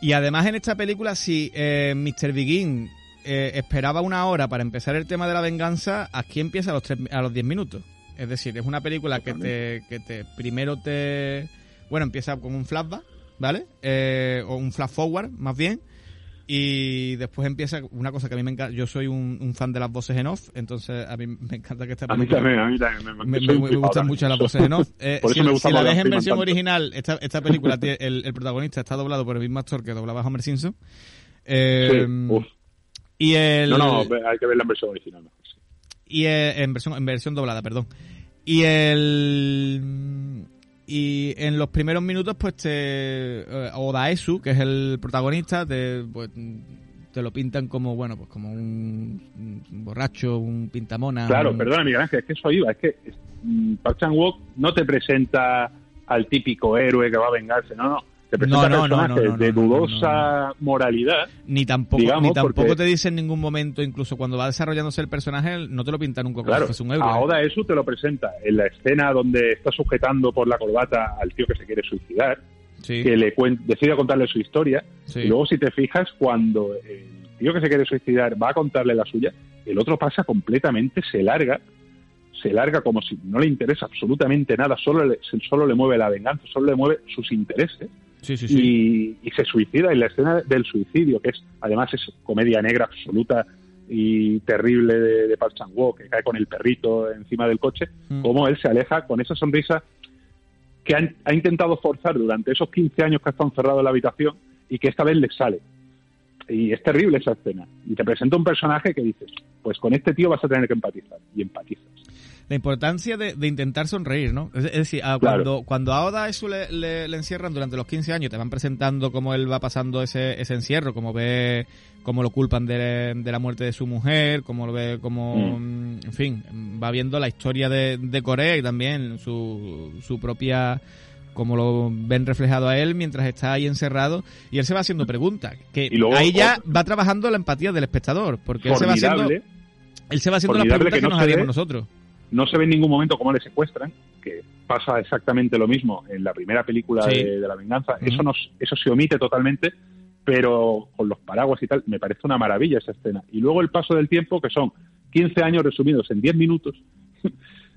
Y además en esta película, si eh, Mr. Begin eh, esperaba una hora para empezar el tema de la venganza, aquí empieza a los, tres, a los 10 minutos. Es decir, es una película que te, que te primero te. Bueno, empieza con un flashback, ¿vale? Eh, o un flash forward, más bien y después empieza una cosa que a mí me encanta. Yo soy un, fan de las voces en off, entonces a mí me encanta que esta película. A mí también, a mí también. Me, me, gustan mucho las voces en off. [laughs] Eh, si, la ves en versión original, esta, esta película, el, el, protagonista está doblado por el mismo actor que doblaba a Homer Simpson. Eh, y el, no, no, hay que verla en versión original. Y eh, en, versión, en versión doblada, perdón. Y el y en los primeros minutos, pues te. Eh, Odaesu, que es el protagonista, te, pues, te lo pintan como, bueno, pues como un, borracho, un pintamona. Claro, perdona, Miguel Ángel, es que eso iba. Es que mm, Park Chan Wook no te presenta al típico héroe que va a vengarse, no, no te presenta no, personajes de dudosa moralidad. Ni tampoco, ni tampoco te dice en ningún momento, incluso cuando va desarrollándose el personaje, no te lo pintan un como claro, un euro. Ahora eso te lo presenta en la escena donde está sujetando por la corbata al tío que se quiere suicidar, que le decide contarle su historia, y luego si te fijas, cuando el tío que se quiere suicidar va a contarle la suya, el otro pasa completamente, se larga, se larga como si no le interesa absolutamente nada, solo le, solo le mueve la venganza, solo le mueve sus intereses y, se suicida. Y la escena del suicidio, que es además es comedia negra absoluta y terrible de, de Park Chan Wook, que cae con el perrito encima del coche, mm. como él se aleja con esa sonrisa que ha, intentado forzar durante esos 15 años que ha estado encerrado en la habitación y que esta vez le sale. Y es terrible esa escena. Y te presenta un personaje que dices, pues con este tío vas a tener que empatizar. Y empatizas la importancia de, intentar sonreír, ¿no? Es, decir, cuando, cuando a Oda eso le, encierran durante los 15 años, te van presentando cómo él va pasando ese, ese encierro, cómo ve, cómo lo culpan de, la muerte de su mujer, cómo lo ve, cómo, mm. en fin, va viendo la historia de, Corea y también su, su propia como lo ven reflejado a él mientras está ahí encerrado. Y él se va haciendo preguntas que ahí ya va trabajando la empatía del espectador porque él se va haciendo él se va haciendo las preguntas que, nos haríamos nosotros no se ve en ningún momento cómo le secuestran, que pasa exactamente lo mismo en la primera película de, La Venganza. Eso, nos, eso se omite totalmente, pero con los paraguas y tal, me parece una maravilla esa escena. Y luego el paso del tiempo, que son 15 años resumidos en 10 minutos, [laughs]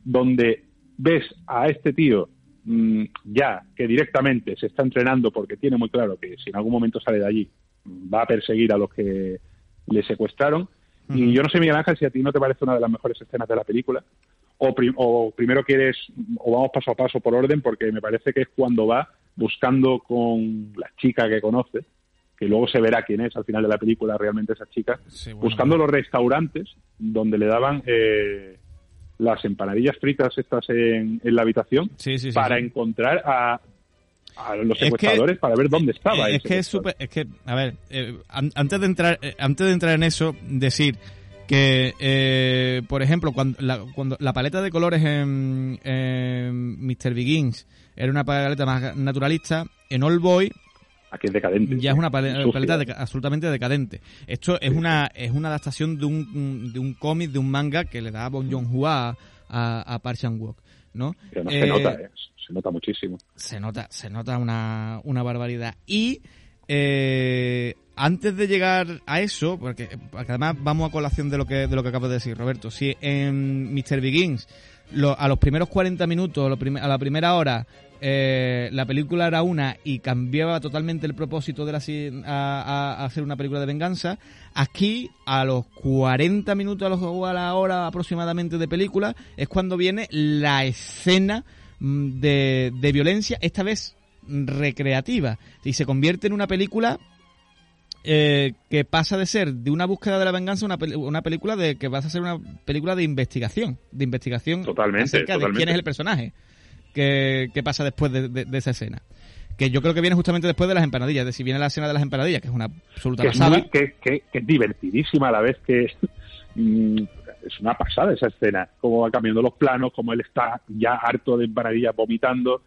donde ves a este tío mm, ya que directamente se está entrenando porque tiene muy claro que si en algún momento sale de allí va a perseguir a los que le secuestraron. Y yo no sé, Miguel Ángel, si a ti no te parece una de las mejores escenas de la película, o, primero quieres, o vamos paso a paso por orden, porque me parece que es cuando va buscando con la chica que conoce, que luego se verá quién es al final de la película realmente esa chica, buscando los restaurantes donde le daban eh, las empanadillas fritas estas en, la habitación para encontrar a, los secuestradores para ver dónde estaba. Es que es súper, es que, a ver, eh, antes de entrar, eh, antes de entrar en eso, decir que, eh, por ejemplo, cuando la, cuando la paleta de colores en, en Mr. Begins era una paleta más naturalista, en All Boy Aquí es decadente. Ya es una paleta, absolutamente decadente. Esto es una es una adaptación de un, de un cómic, de un manga que le da Bon Joon-ho a, a, Park Chan-wook, ¿no? se nota, eh, se nota muchísimo. Se nota, se nota una, una barbaridad. Y eh, antes de llegar a eso, porque, además vamos a colación de lo que de lo que acabo de decir, Roberto, si en Mr. Begins a los primeros 40 minutos, a la primera hora, eh, la película era una y cambiaba totalmente el propósito de la, a, hacer una película de venganza. Aquí, a los 40 minutos, a, a la hora aproximadamente de película, es cuando viene la escena mm, de, de violencia, esta vez recreativa, y se convierte en una película eh, que pasa de ser de una búsqueda de la venganza una, una película de que vas a ser una película de investigación, de investigación totalmente, acerca de quién es el personaje que, pasa después de, esa escena. Que yo creo que viene justamente después de las empanadillas, de si viene la escena de las empanadillas, que es una absoluta pasada. Es que, es divertidísima a la vez que mm, es una pasada esa escena, cómo va cambiando los planos, cómo él está ya harto de empanadillas vomitando.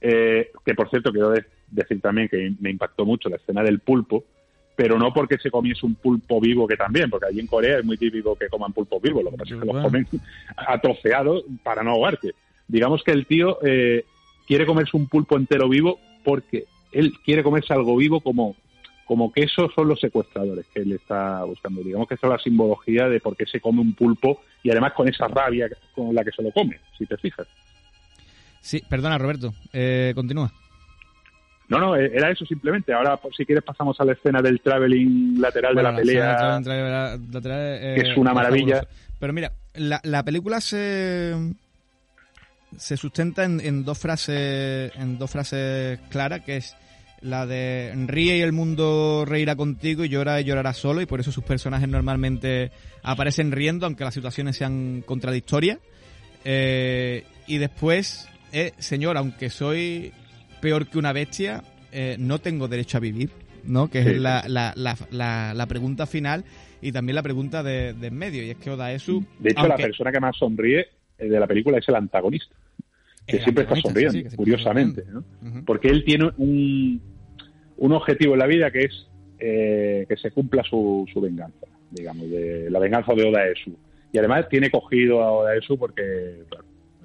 Eh, que por cierto, quiero decir también que me impactó mucho la escena del pulpo, pero no porque se comiese un pulpo vivo que también, porque allí en Corea es muy típico que coman pulpo vivo, lo que pasa es que los comen atroceados para no ahogarse. Digamos que el tío eh, quiere comerse un pulpo entero vivo porque él quiere comerse algo vivo como, como que esos son los secuestradores que él está buscando. Digamos que esa es la simbología de por qué se come un pulpo y además con esa rabia con la que se lo come, si te fijas. Sí, perdona Roberto, eh, continúa. No, no, eh, era eso simplemente. Ahora, si quieres, pasamos a la escena del traveling lateral de la, pelea. que es una maravilla. Pero mira, la, la película se, se sustenta en, dos frases en dos frases claras, que es la de ríe y el mundo reirá contigo y llora y llorará solo y por eso sus personajes normalmente aparecen riendo aunque las situaciones sean contradictorias. Eh, y después, eh, señor, aunque soy peor que una bestia, eh, no tengo derecho a vivir, ¿no? Que es la, la, la, la, pregunta final y también la pregunta de, en medio. Y es que Oda Esu... De hecho, la persona que más sonríe eh, de la película es el antagonista, que siempre está sonriendo, curiosamente, ¿no? Porque él tiene un, un objetivo en la vida que es eh, que se cumpla su, su venganza, digamos, de la venganza de Oda Esu. Y además tiene cogido a Oda Esu porque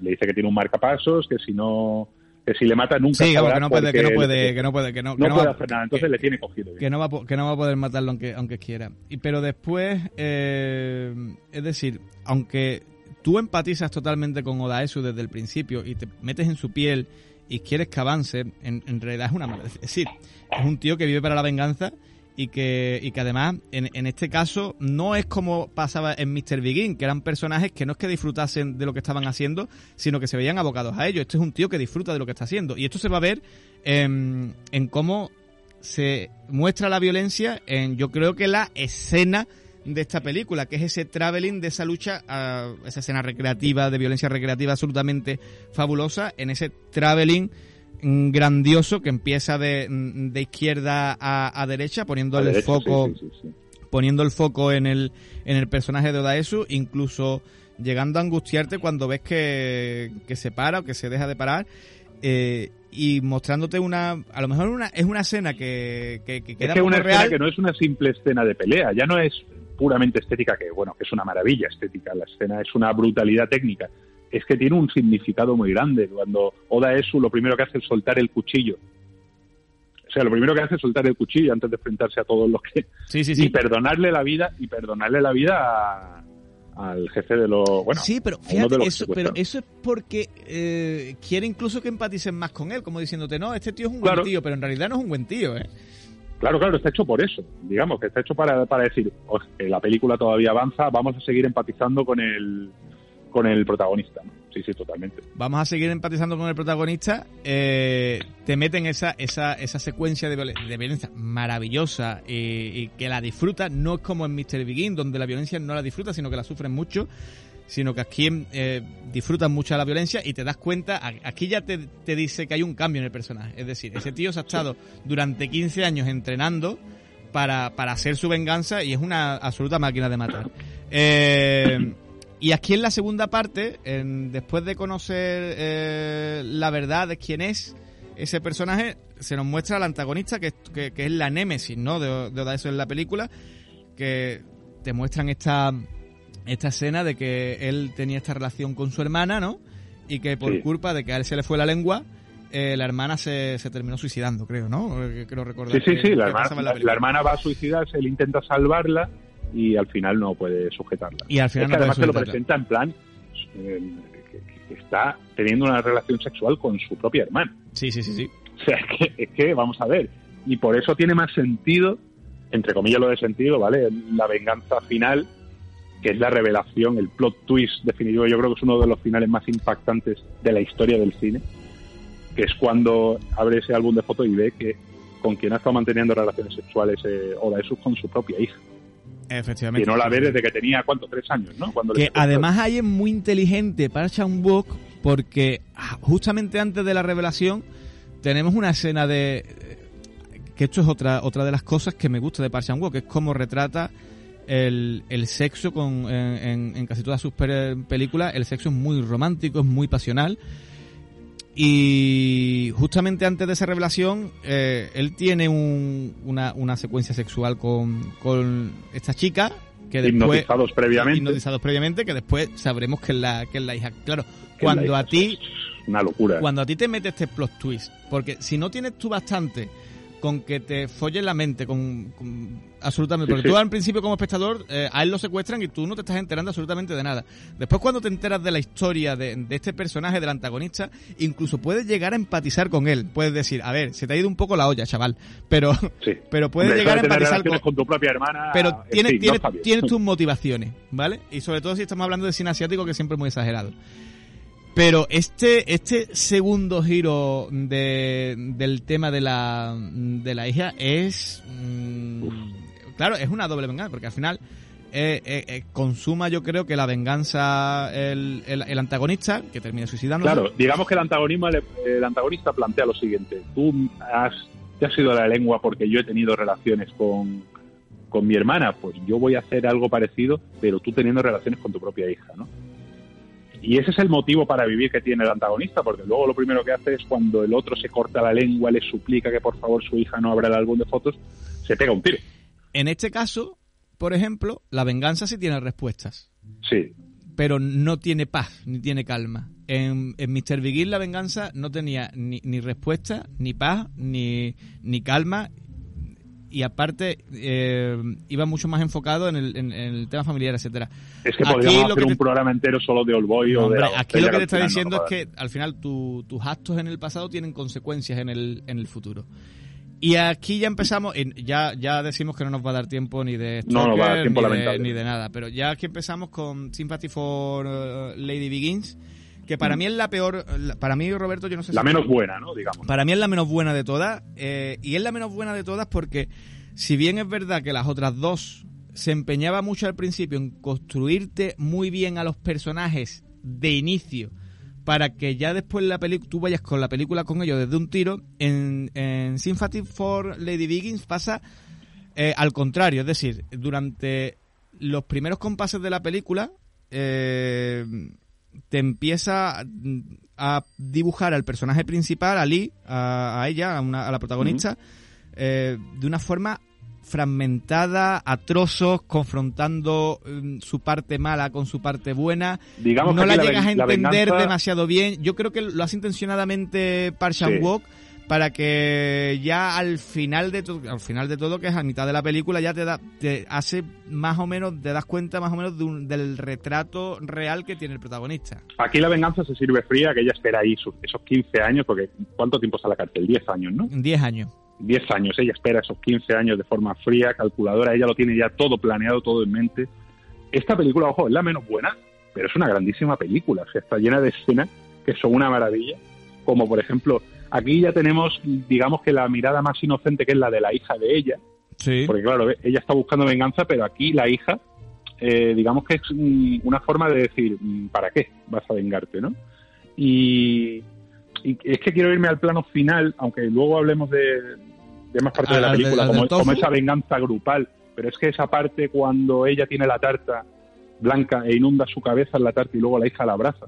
le dice que tiene un marcapasos, que si no que si le mata nunca sí, que no puede que no puede que no puede que no, no, puede hacer nada entonces le tiene cogido que no va que no va a poder matarlo aunque aunque quiera. Y pero después eh, es decir aunque tú empatizas totalmente con Odaesu desde el principio y te metes en su piel y quieres que avance en, en realidad es una mala es decir es un tío que vive para la venganza y que, y que además en, en, este caso no es como pasaba en Mr. Begin, que eran personajes que no es que disfrutasen de lo que estaban haciendo, sino que se veían abocados a ello. Este es un tío que disfruta de lo que está haciendo. Y esto se va a ver en, en cómo se muestra la violencia en yo creo que la escena de esta película, que es ese traveling de esa lucha, esa escena recreativa, de violencia recreativa absolutamente fabulosa, en ese traveling grandioso que empieza de, de izquierda a, derecha, poniendo el foco, poniendo el foco en el, en el personaje de Odaesu, incluso llegando a angustiarte cuando ves que, que se para o que se deja de parar. Eh, y mostrándote una a lo mejor una es una escena que, que, que queda es que una real que no es una simple escena de pelea ya no es puramente estética que bueno que es una maravilla estética la escena es una brutalidad técnica es que tiene un significado muy grande. Cuando Oda Esu lo primero que hace es soltar el cuchillo. O sea, lo primero que hace es soltar el cuchillo antes de enfrentarse a todos los que... Sí, sí, [laughs] sí. Y perdonarle la vida, y perdonarle la vida al jefe de los... Bueno, sí, pero fíjate, eso, pero eso es porque eh, quiere incluso que empaticen más con él, como diciéndote, no, este tío es un buen tío, pero en realidad no es un buen tío, ¿eh? Claro, claro, está hecho por eso, digamos, que está hecho para, para decir, la película todavía avanza, vamos a seguir empatizando con el, con el protagonista. sí, sí, totalmente. Vamos a seguir empatizando con el protagonista. Eh, te meten esa, esa, esa secuencia de, violencia maravillosa y, que la disfruta. No es como en Mr. Begin, donde la violencia no la disfruta, sino que la sufren mucho. Sino que aquí eh, disfrutan mucho de la violencia y te das cuenta, aquí ya te, te dice que hay un cambio en el personaje. Es decir, ese tío se ha estado durante 15 años entrenando para, para hacer su venganza y es una absoluta máquina de matar. Eh, y aquí en la segunda parte, después de conocer eh, la verdad de quién es ese personaje, se nos muestra al antagonista, que, que, es la némesis, ¿no? De, de eso en la película, que te muestran esta, esta escena de que él tenía esta relación con su hermana, ¿no? Y que por culpa de que a él se le fue la lengua, eh, la hermana se, se, terminó suicidando, creo, ¿no? Creo recordar. Sí, sí, sí, la, hermana, la, hermana va a suicidarse, él intenta salvarla y al final no puede sujetarla. Y al final además se lo presenta en plan eh, que, está teniendo una relación sexual con su propia hermana. Sí, sí, sí, sí. O sea, es que, es que vamos a ver. Y por eso tiene más sentido, entre comillas lo de sentido, ¿vale? La venganza final, que es la revelación, el plot twist definitivo. Yo creo que es uno de los finales más impactantes de la historia del cine, que es cuando abre ese álbum de fotos y ve que con quien ha estado manteniendo relaciones sexuales eh, Oda es con su propia hija. Efectivamente. Que no la ve desde que tenía, ¿cuánto? Tres años, ¿no? Cuando que además ahí es muy inteligente para Wook porque justamente antes de la revelación tenemos una escena de... que esto es otra, otra de las cosas que me gusta de Park Chan Wook, que es cómo retrata el, el sexo con, en, en, casi todas sus películas. El sexo es muy romántico, es muy pasional. Y justamente antes de esa revelación, eh, él tiene una, una, secuencia sexual con, con esta chica. Que después, hipnotizados previamente. Hipnotizados previamente, que después sabremos que es la, que es la hija. Claro, cuando a ti. Una locura. Cuando a ti te mete este plot twist, porque si no tienes tú bastante con que te follen la mente, con, absolutamente. Porque tú al principio como espectador, eh, a él lo secuestran y tú no te estás enterando absolutamente de nada. Después cuando te enteras de la historia de, este personaje, del antagonista, incluso puedes llegar a empatizar con él. Puedes decir, a ver, se te ha ido un poco la olla, chaval. Pero, [laughs] pero puedes llegar a empatizar con, tu propia hermana. Pero tienes, tienes tus [laughs] motivaciones, ¿vale? Y sobre todo si estamos hablando de cine asiático, que siempre es muy exagerado. Pero este, este segundo giro de, del tema de la, de la hija es... Mm, claro, es una doble venganza, porque al final eh, eh, eh, consuma yo creo que la venganza el, el, antagonista, que termina suicidando. Claro, digamos que el, antagonismo, el, antagonista plantea lo siguiente. Tú has, te has ido la lengua porque yo he tenido relaciones con, con mi hermana, pues yo voy a hacer algo parecido, pero tú teniendo relaciones con tu propia hija, ¿no? Y ese es el motivo para vivir que tiene el antagonista, porque luego lo primero que hace es cuando el otro se corta la lengua, le suplica que por favor su hija no abra el álbum de fotos, se pega un tiro. En este caso, por ejemplo, la venganza sí tiene respuestas. Sí. Pero no tiene paz, ni tiene calma. En, en Mr. Begin la venganza no tenía ni, ni respuesta, ni paz, ni, ni calma, y aparte eh, iba mucho más enfocado en el, en, el tema familiar, etcétera. Es que podríamos hacer un programa entero solo de Olboy o de Aquí lo que te está diciendo es que al final tus actos en el pasado tienen consecuencias en el, en el futuro. Y aquí ya empezamos, ya, ya decimos que no nos va a dar tiempo ni de no, ni, de, nada, pero ya aquí empezamos con Sympathy for uh, Lady Begins, que para mí es la peor, para mí Roberto, yo no sé La menos buena, ¿no? Digamos. Para mí es la menos buena de todas, eh, y es la menos buena de todas porque si bien es verdad que las otras dos se empeñaba mucho al principio en construirte muy bien a los personajes de inicio, para que ya después la tú vayas con la película con ellos desde un tiro, en, en Sympathy for Lady Begins pasa eh, al contrario, es decir, durante los primeros compases de la película, eh, te empieza a dibujar al personaje principal, a Lee, a, ella, a, la protagonista, eh, de una forma fragmentada, a trozos, confrontando mm, su parte mala con su parte buena. Digamos no la, llegas a entender demasiado bien. Yo creo que lo hace intencionadamente Park Wook para que ya al final de todo, al final de todo, que es a mitad de la película, ya te da, te hace más o menos, te das cuenta más o menos del retrato real que tiene el protagonista. Aquí la venganza se sirve fría, que ella espera ahí esos 15 años, porque ¿cuánto tiempo está la cárcel? 10 años, ¿no? 10 años. 10 años, ella espera esos 15 años de forma fría, calculadora, ella lo tiene ya todo planeado, todo en mente. Esta película, ojo, es la menos buena, pero es una grandísima película, o sea, está llena de escenas que son una maravilla, como por ejemplo, aquí ya tenemos, digamos que la mirada más inocente que es la de la hija de ella, sí. porque claro, ella está buscando venganza, pero aquí la hija, eh, digamos que es mm, una forma de decir, mm, ¿para qué vas a vengarte, no? Y, y es que quiero irme al plano final, aunque luego hablemos de, de más parte de la película, como, como esa venganza grupal, pero es que esa parte cuando ella tiene la tarta blanca e inunda su cabeza en la tarta y luego la hija la abraza.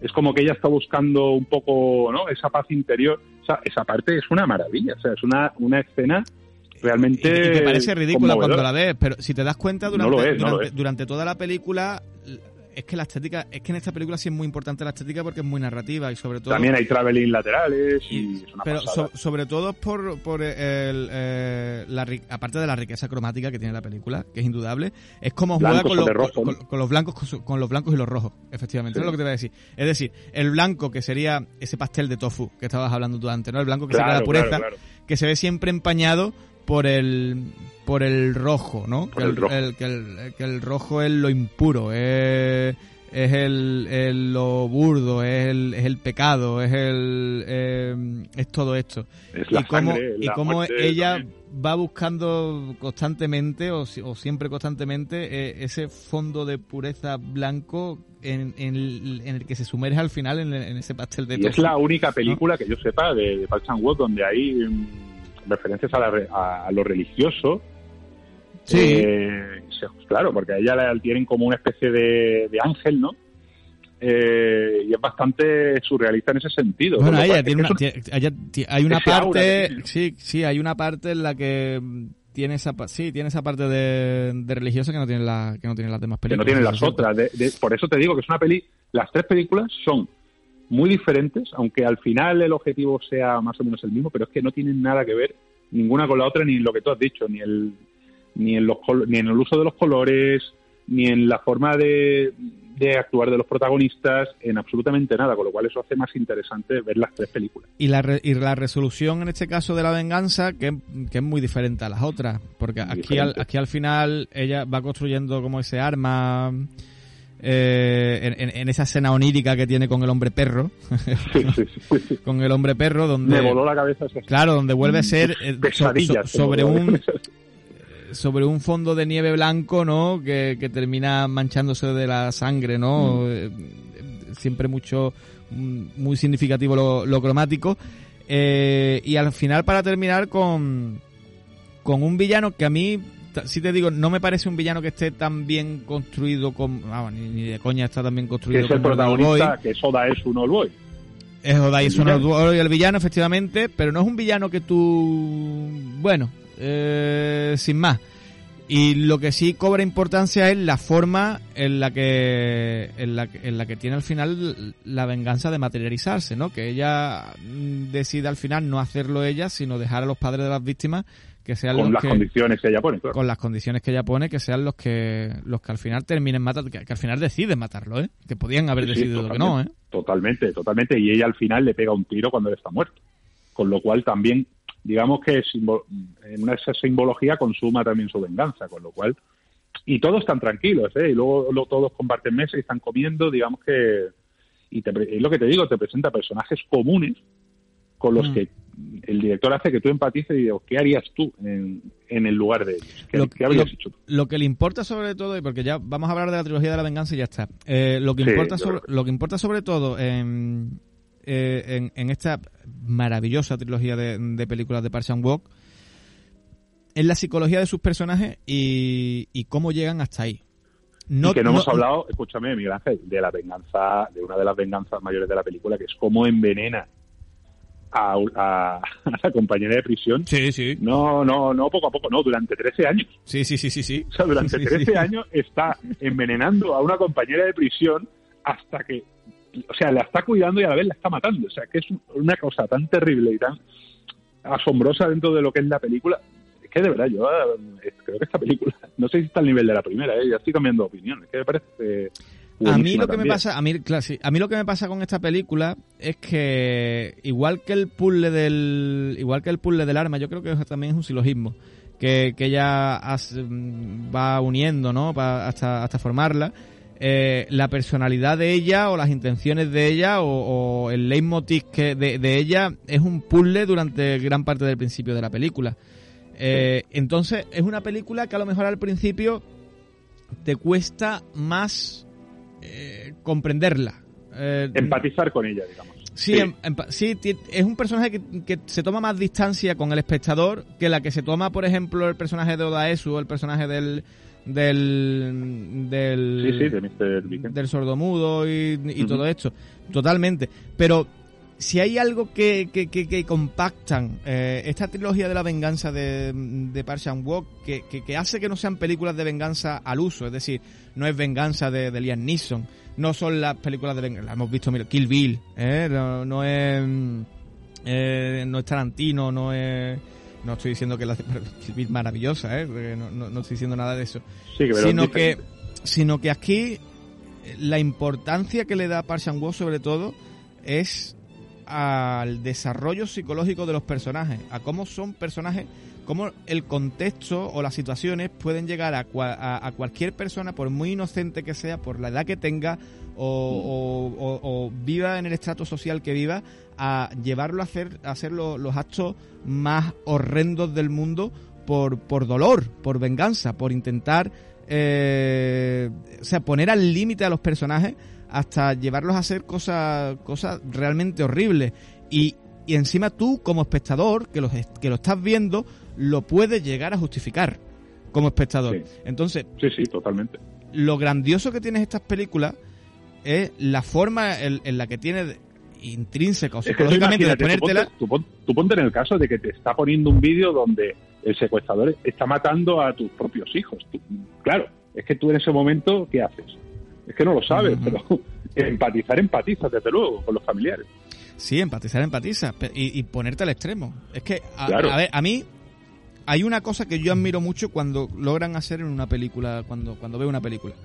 Es como que ella está buscando un poco ¿no? esa paz interior. O sea, esa parte es una maravilla. O sea, es una, una escena realmente. Y, y te parece ridícula cuando la ves, pero si te das cuenta No durante, lo es, no durante toda la película es que la estética, es que en esta película sí es muy importante la estética porque es muy narrativa y sobre todo También hay traveling laterales y, y- es una pero so- sobre todo por, por el, eh, la, aparte de la riqueza cromática que tiene la película, que es indudable, es como juega con los, sobre rojo, con, ¿no? con los blancos con, su- con los blancos y los rojos, efectivamente, Sí. es lo que te voy a decir. Es decir, el blanco que sería ese pastel de tofu que estabas hablando tú antes, ¿no? El blanco que sería Claro, la pureza, claro, claro. que se ve siempre empañado por el por el rojo, ¿no? Por que, el rojo. que, el, que el rojo es lo impuro, es, es el, el- lo burdo, es el, es el pecado, es el eh, es todo esto. Es la y cómo, sangre, y la cómo ella también. va buscando constantemente o, o siempre constantemente eh, ese fondo de pureza blanco en, en el, en el que se sumerge al final en, en ese pastel de Y es la única película que yo sepa de, de Park Chan-wook donde hay mm, referencias a, la a, lo religioso. Sí. Eh, claro, porque a ella la tienen como una especie de, de ángel, ¿no? Eh, y es bastante surrealista en ese sentido. Bueno, ella tiene una, que ella hay una parte, que sí, sí, hay una parte en la que tiene esa, sí, tiene esa parte de, de religiosa que no tiene la, que no tiene las demás que películas. no tienen las otras. De- de- por eso te digo que es una peli. Las tres películas son muy diferentes, aunque al final el objetivo sea más o menos el mismo, pero es que no tienen nada que ver ninguna con la otra, ni en lo que tú has dicho, ni el ni en los ni en el uso de los colores, ni en la forma de, de actuar de los protagonistas, en absolutamente nada, con lo cual eso hace más interesante ver las tres películas. Y la, re- y la resolución en este caso de la venganza, que, que es muy diferente a las otras, porque Muy aquí al, aquí al final ella va construyendo como ese arma eh, en, esa escena onírica que tiene con el hombre perro, Sí, sí, sí, sí. [laughs] con el hombre perro, donde... Me voló la cabeza esa Claro, donde vuelve a ser eh, so- sobre un [laughs] sobre un fondo de nieve blanco, ¿no? Que, que termina manchándose de la sangre, ¿no? Mm. Eh, siempre mucho, mm, muy significativo lo, lo cromático. Eh, y al final, para terminar, con, con un villano que a mí, si te digo, no me parece un villano que esté tan bien construido como, vamos, ni, ni de coña está tan bien que construido es el como el Old Boy. protagonista, que es Oda es un All Boy. Es Odai El Sono villano. el villano, efectivamente, pero no es un villano que tú... Bueno, eh, sin más. Y lo que sí cobra importancia es la forma en la que en la, que- en la que tiene al final la venganza de materializarse, ¿no? Que ella mm, decide al final no hacerlo ella, sino dejar a los padres de las víctimas que sean Con los las que condiciones que ella pone, claro. con las condiciones que ella pone, que sean los que los que al final terminen matando, que, que al final deciden matarlo, ¿eh? Que podían haber Sí, decidido que no, ¿eh? Totalmente, totalmente. Y ella al final le pega un tiro cuando él está muerto. Con lo cual también, digamos que en una esa simbología consuma también su venganza. Con lo cual. Y todos están tranquilos, ¿eh? Y luego, luego todos comparten mesa y están comiendo, digamos que. Y te, es lo que te digo, te presenta personajes comunes con los Mm. que el director hace que tú empatices y digo, ¿qué harías tú en, en el lugar de ellos? ¿Qué, Lo- qué habrías lo- hecho tú? Lo que le importa sobre todo, y porque ya vamos a hablar de la trilogía de la venganza y ya está. Eh, lo que Sí, importa sobre, que- lo que importa sobre todo en, eh, en, en esta maravillosa trilogía de, de películas de Park Chan Wook es la psicología de sus personajes y, y cómo llegan hasta ahí. y que no, hemos hablado, escúchame, Miguel Ángel, de la venganza, de una de las venganzas mayores de la película, que es cómo envenena a, a- [laughs] a la compañera de prisión. Sí, sí. No, no, no, poco a poco, no, durante 13 años. Sí, sí, sí, sí, sí. O sea, durante Sí, 13 sí. años está envenenando a una compañera de prisión hasta que, o sea, la está cuidando y a la vez la está matando. O sea, que es una cosa tan terrible y tan asombrosa dentro de lo que es la película. Es que de verdad, yo eh, creo que esta película, [laughs] no sé si está al nivel de la primera, ¿eh? ya estoy cambiando de opinión. Es que me parece. A mí lo que me pasa, a mí, claro, sí, a mí lo que me pasa con esta película es que igual que el puzzle del, igual que el puzzle del arma, yo creo que también es un silogismo que, que ella mm, va uniendo, ¿no? Pa- hasta, hasta formarla. eh, la personalidad de ella o las intenciones de ella o, el leitmotiv que de, ella es un puzzle durante gran parte del principio de la película. Eh, entonces es una película que a lo mejor al principio te cuesta más eh, comprenderla. Empatizar con ella, digamos. Sí, em, sí. es un personaje que, se toma más distancia con el espectador que la que se toma, por ejemplo, el personaje de Odaesu o el personaje del, del del, del sordomudo y, y todo esto totalmente pero si hay algo que, que, que, compactan eh, esta trilogía de la venganza de, de Park Walk que, que, hace que no sean películas de venganza al uso, es decir, no es venganza de, de Liam Neeson, no son las películas de venganza, hemos visto, mira, Kill Bill, ¿eh? no, es eh, no es Tarantino, no es no estoy diciendo que la [laughs] es maravillosa, ¿eh? no, no, no, estoy diciendo nada de eso. sino que sino que aquí la importancia que le da Park Chan-wook sobre todo es al desarrollo psicológico de los personajes, a cómo son personajes, cómo el contexto o las situaciones pueden llegar a, a, cualquier persona, por muy inocente que sea, por la edad que tenga o, o viva en el estrato social que viva, a llevarlo a hacer, a hacer los actos más horrendos del mundo por, por dolor, por venganza, por intentar, eh, o sea, poner al límite a los personajes hasta llevarlos a hacer cosas, cosas realmente horribles. Y, y encima tú, como espectador, que, los, que lo estás viendo, lo puedes llegar a justificar como espectador. Entonces, sí, sí, totalmente. Lo grandioso que tienes estas películas es la forma en, en la que tiene intrínseca o psicológicamente de ponértela. Tú ponte, en el caso de que te está poniendo un vídeo donde el secuestrador está matando a tus propios hijos. claro, es que tú en ese momento, ¿qué haces? Es que no lo sabes, pero [laughs] empatizar, empatiza, desde luego, con los familiares. Sí, empatizar, empatiza. Y, ponerte al extremo. Es que, a, a, ver, a mí hay una cosa que yo admiro mucho cuando logran hacer en una película, cuando, cuando veo una película.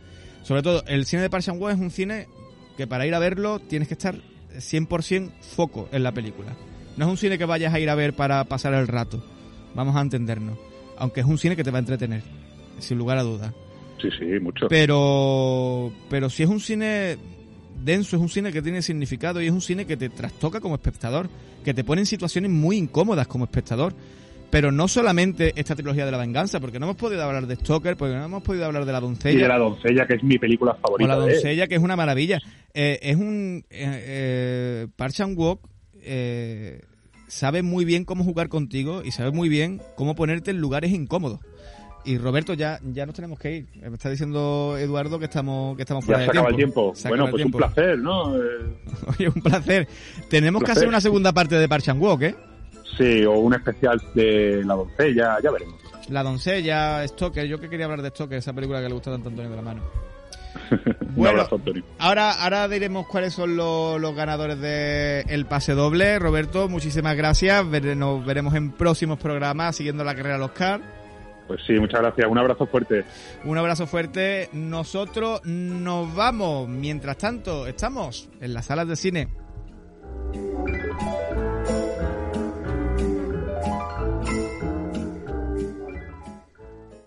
Sobre todo, el cine de Park Chan es un cine que para ir a verlo tienes que estar 100% foco en la película. No es un cine que vayas a ir a ver para pasar el rato. Vamos a entendernos. Aunque es un cine que te va a entretener, sin lugar a dudas. Sí, sí, mucho. Pero, pero si es un cine denso, es un cine que tiene significado y es un cine que te trastoca como espectador, que te pone en situaciones muy incómodas como espectador. Pero no solamente esta trilogía de la venganza, porque no hemos podido hablar de Stoker, porque no hemos podido hablar de La Doncella. Y de La Doncella, que es mi película favorita. O La Doncella, que es una maravilla. Eh, es un... Eh, eh, Park Chan-wook eh, sabe muy bien cómo jugar contigo y sabe muy bien cómo ponerte en lugares incómodos. Y Roberto, ya, ya nos tenemos que ir. Me está diciendo Eduardo que estamos, que estamos fuera ya se acaba el tiempo. bueno, pues un placer, ¿no? [laughs] Oye, un placer. Tenemos que hacer una segunda parte de Park Chan-wook, ¿eh? Sí, o un especial de La doncella, ya veremos. La doncella, Stoker, yo que quería hablar de Stoker, esa película que le gusta tanto a Antonio de la mano. [laughs] bueno, ahora, ahora diremos cuáles son los, ganadores del el pase doble. Roberto, muchísimas gracias. nos veremos en próximos programas siguiendo la carrera los Oscar. Pues sí, muchas gracias. Un abrazo fuerte. Un abrazo fuerte. Nosotros nos vamos. Mientras tanto, estamos en las salas de cine.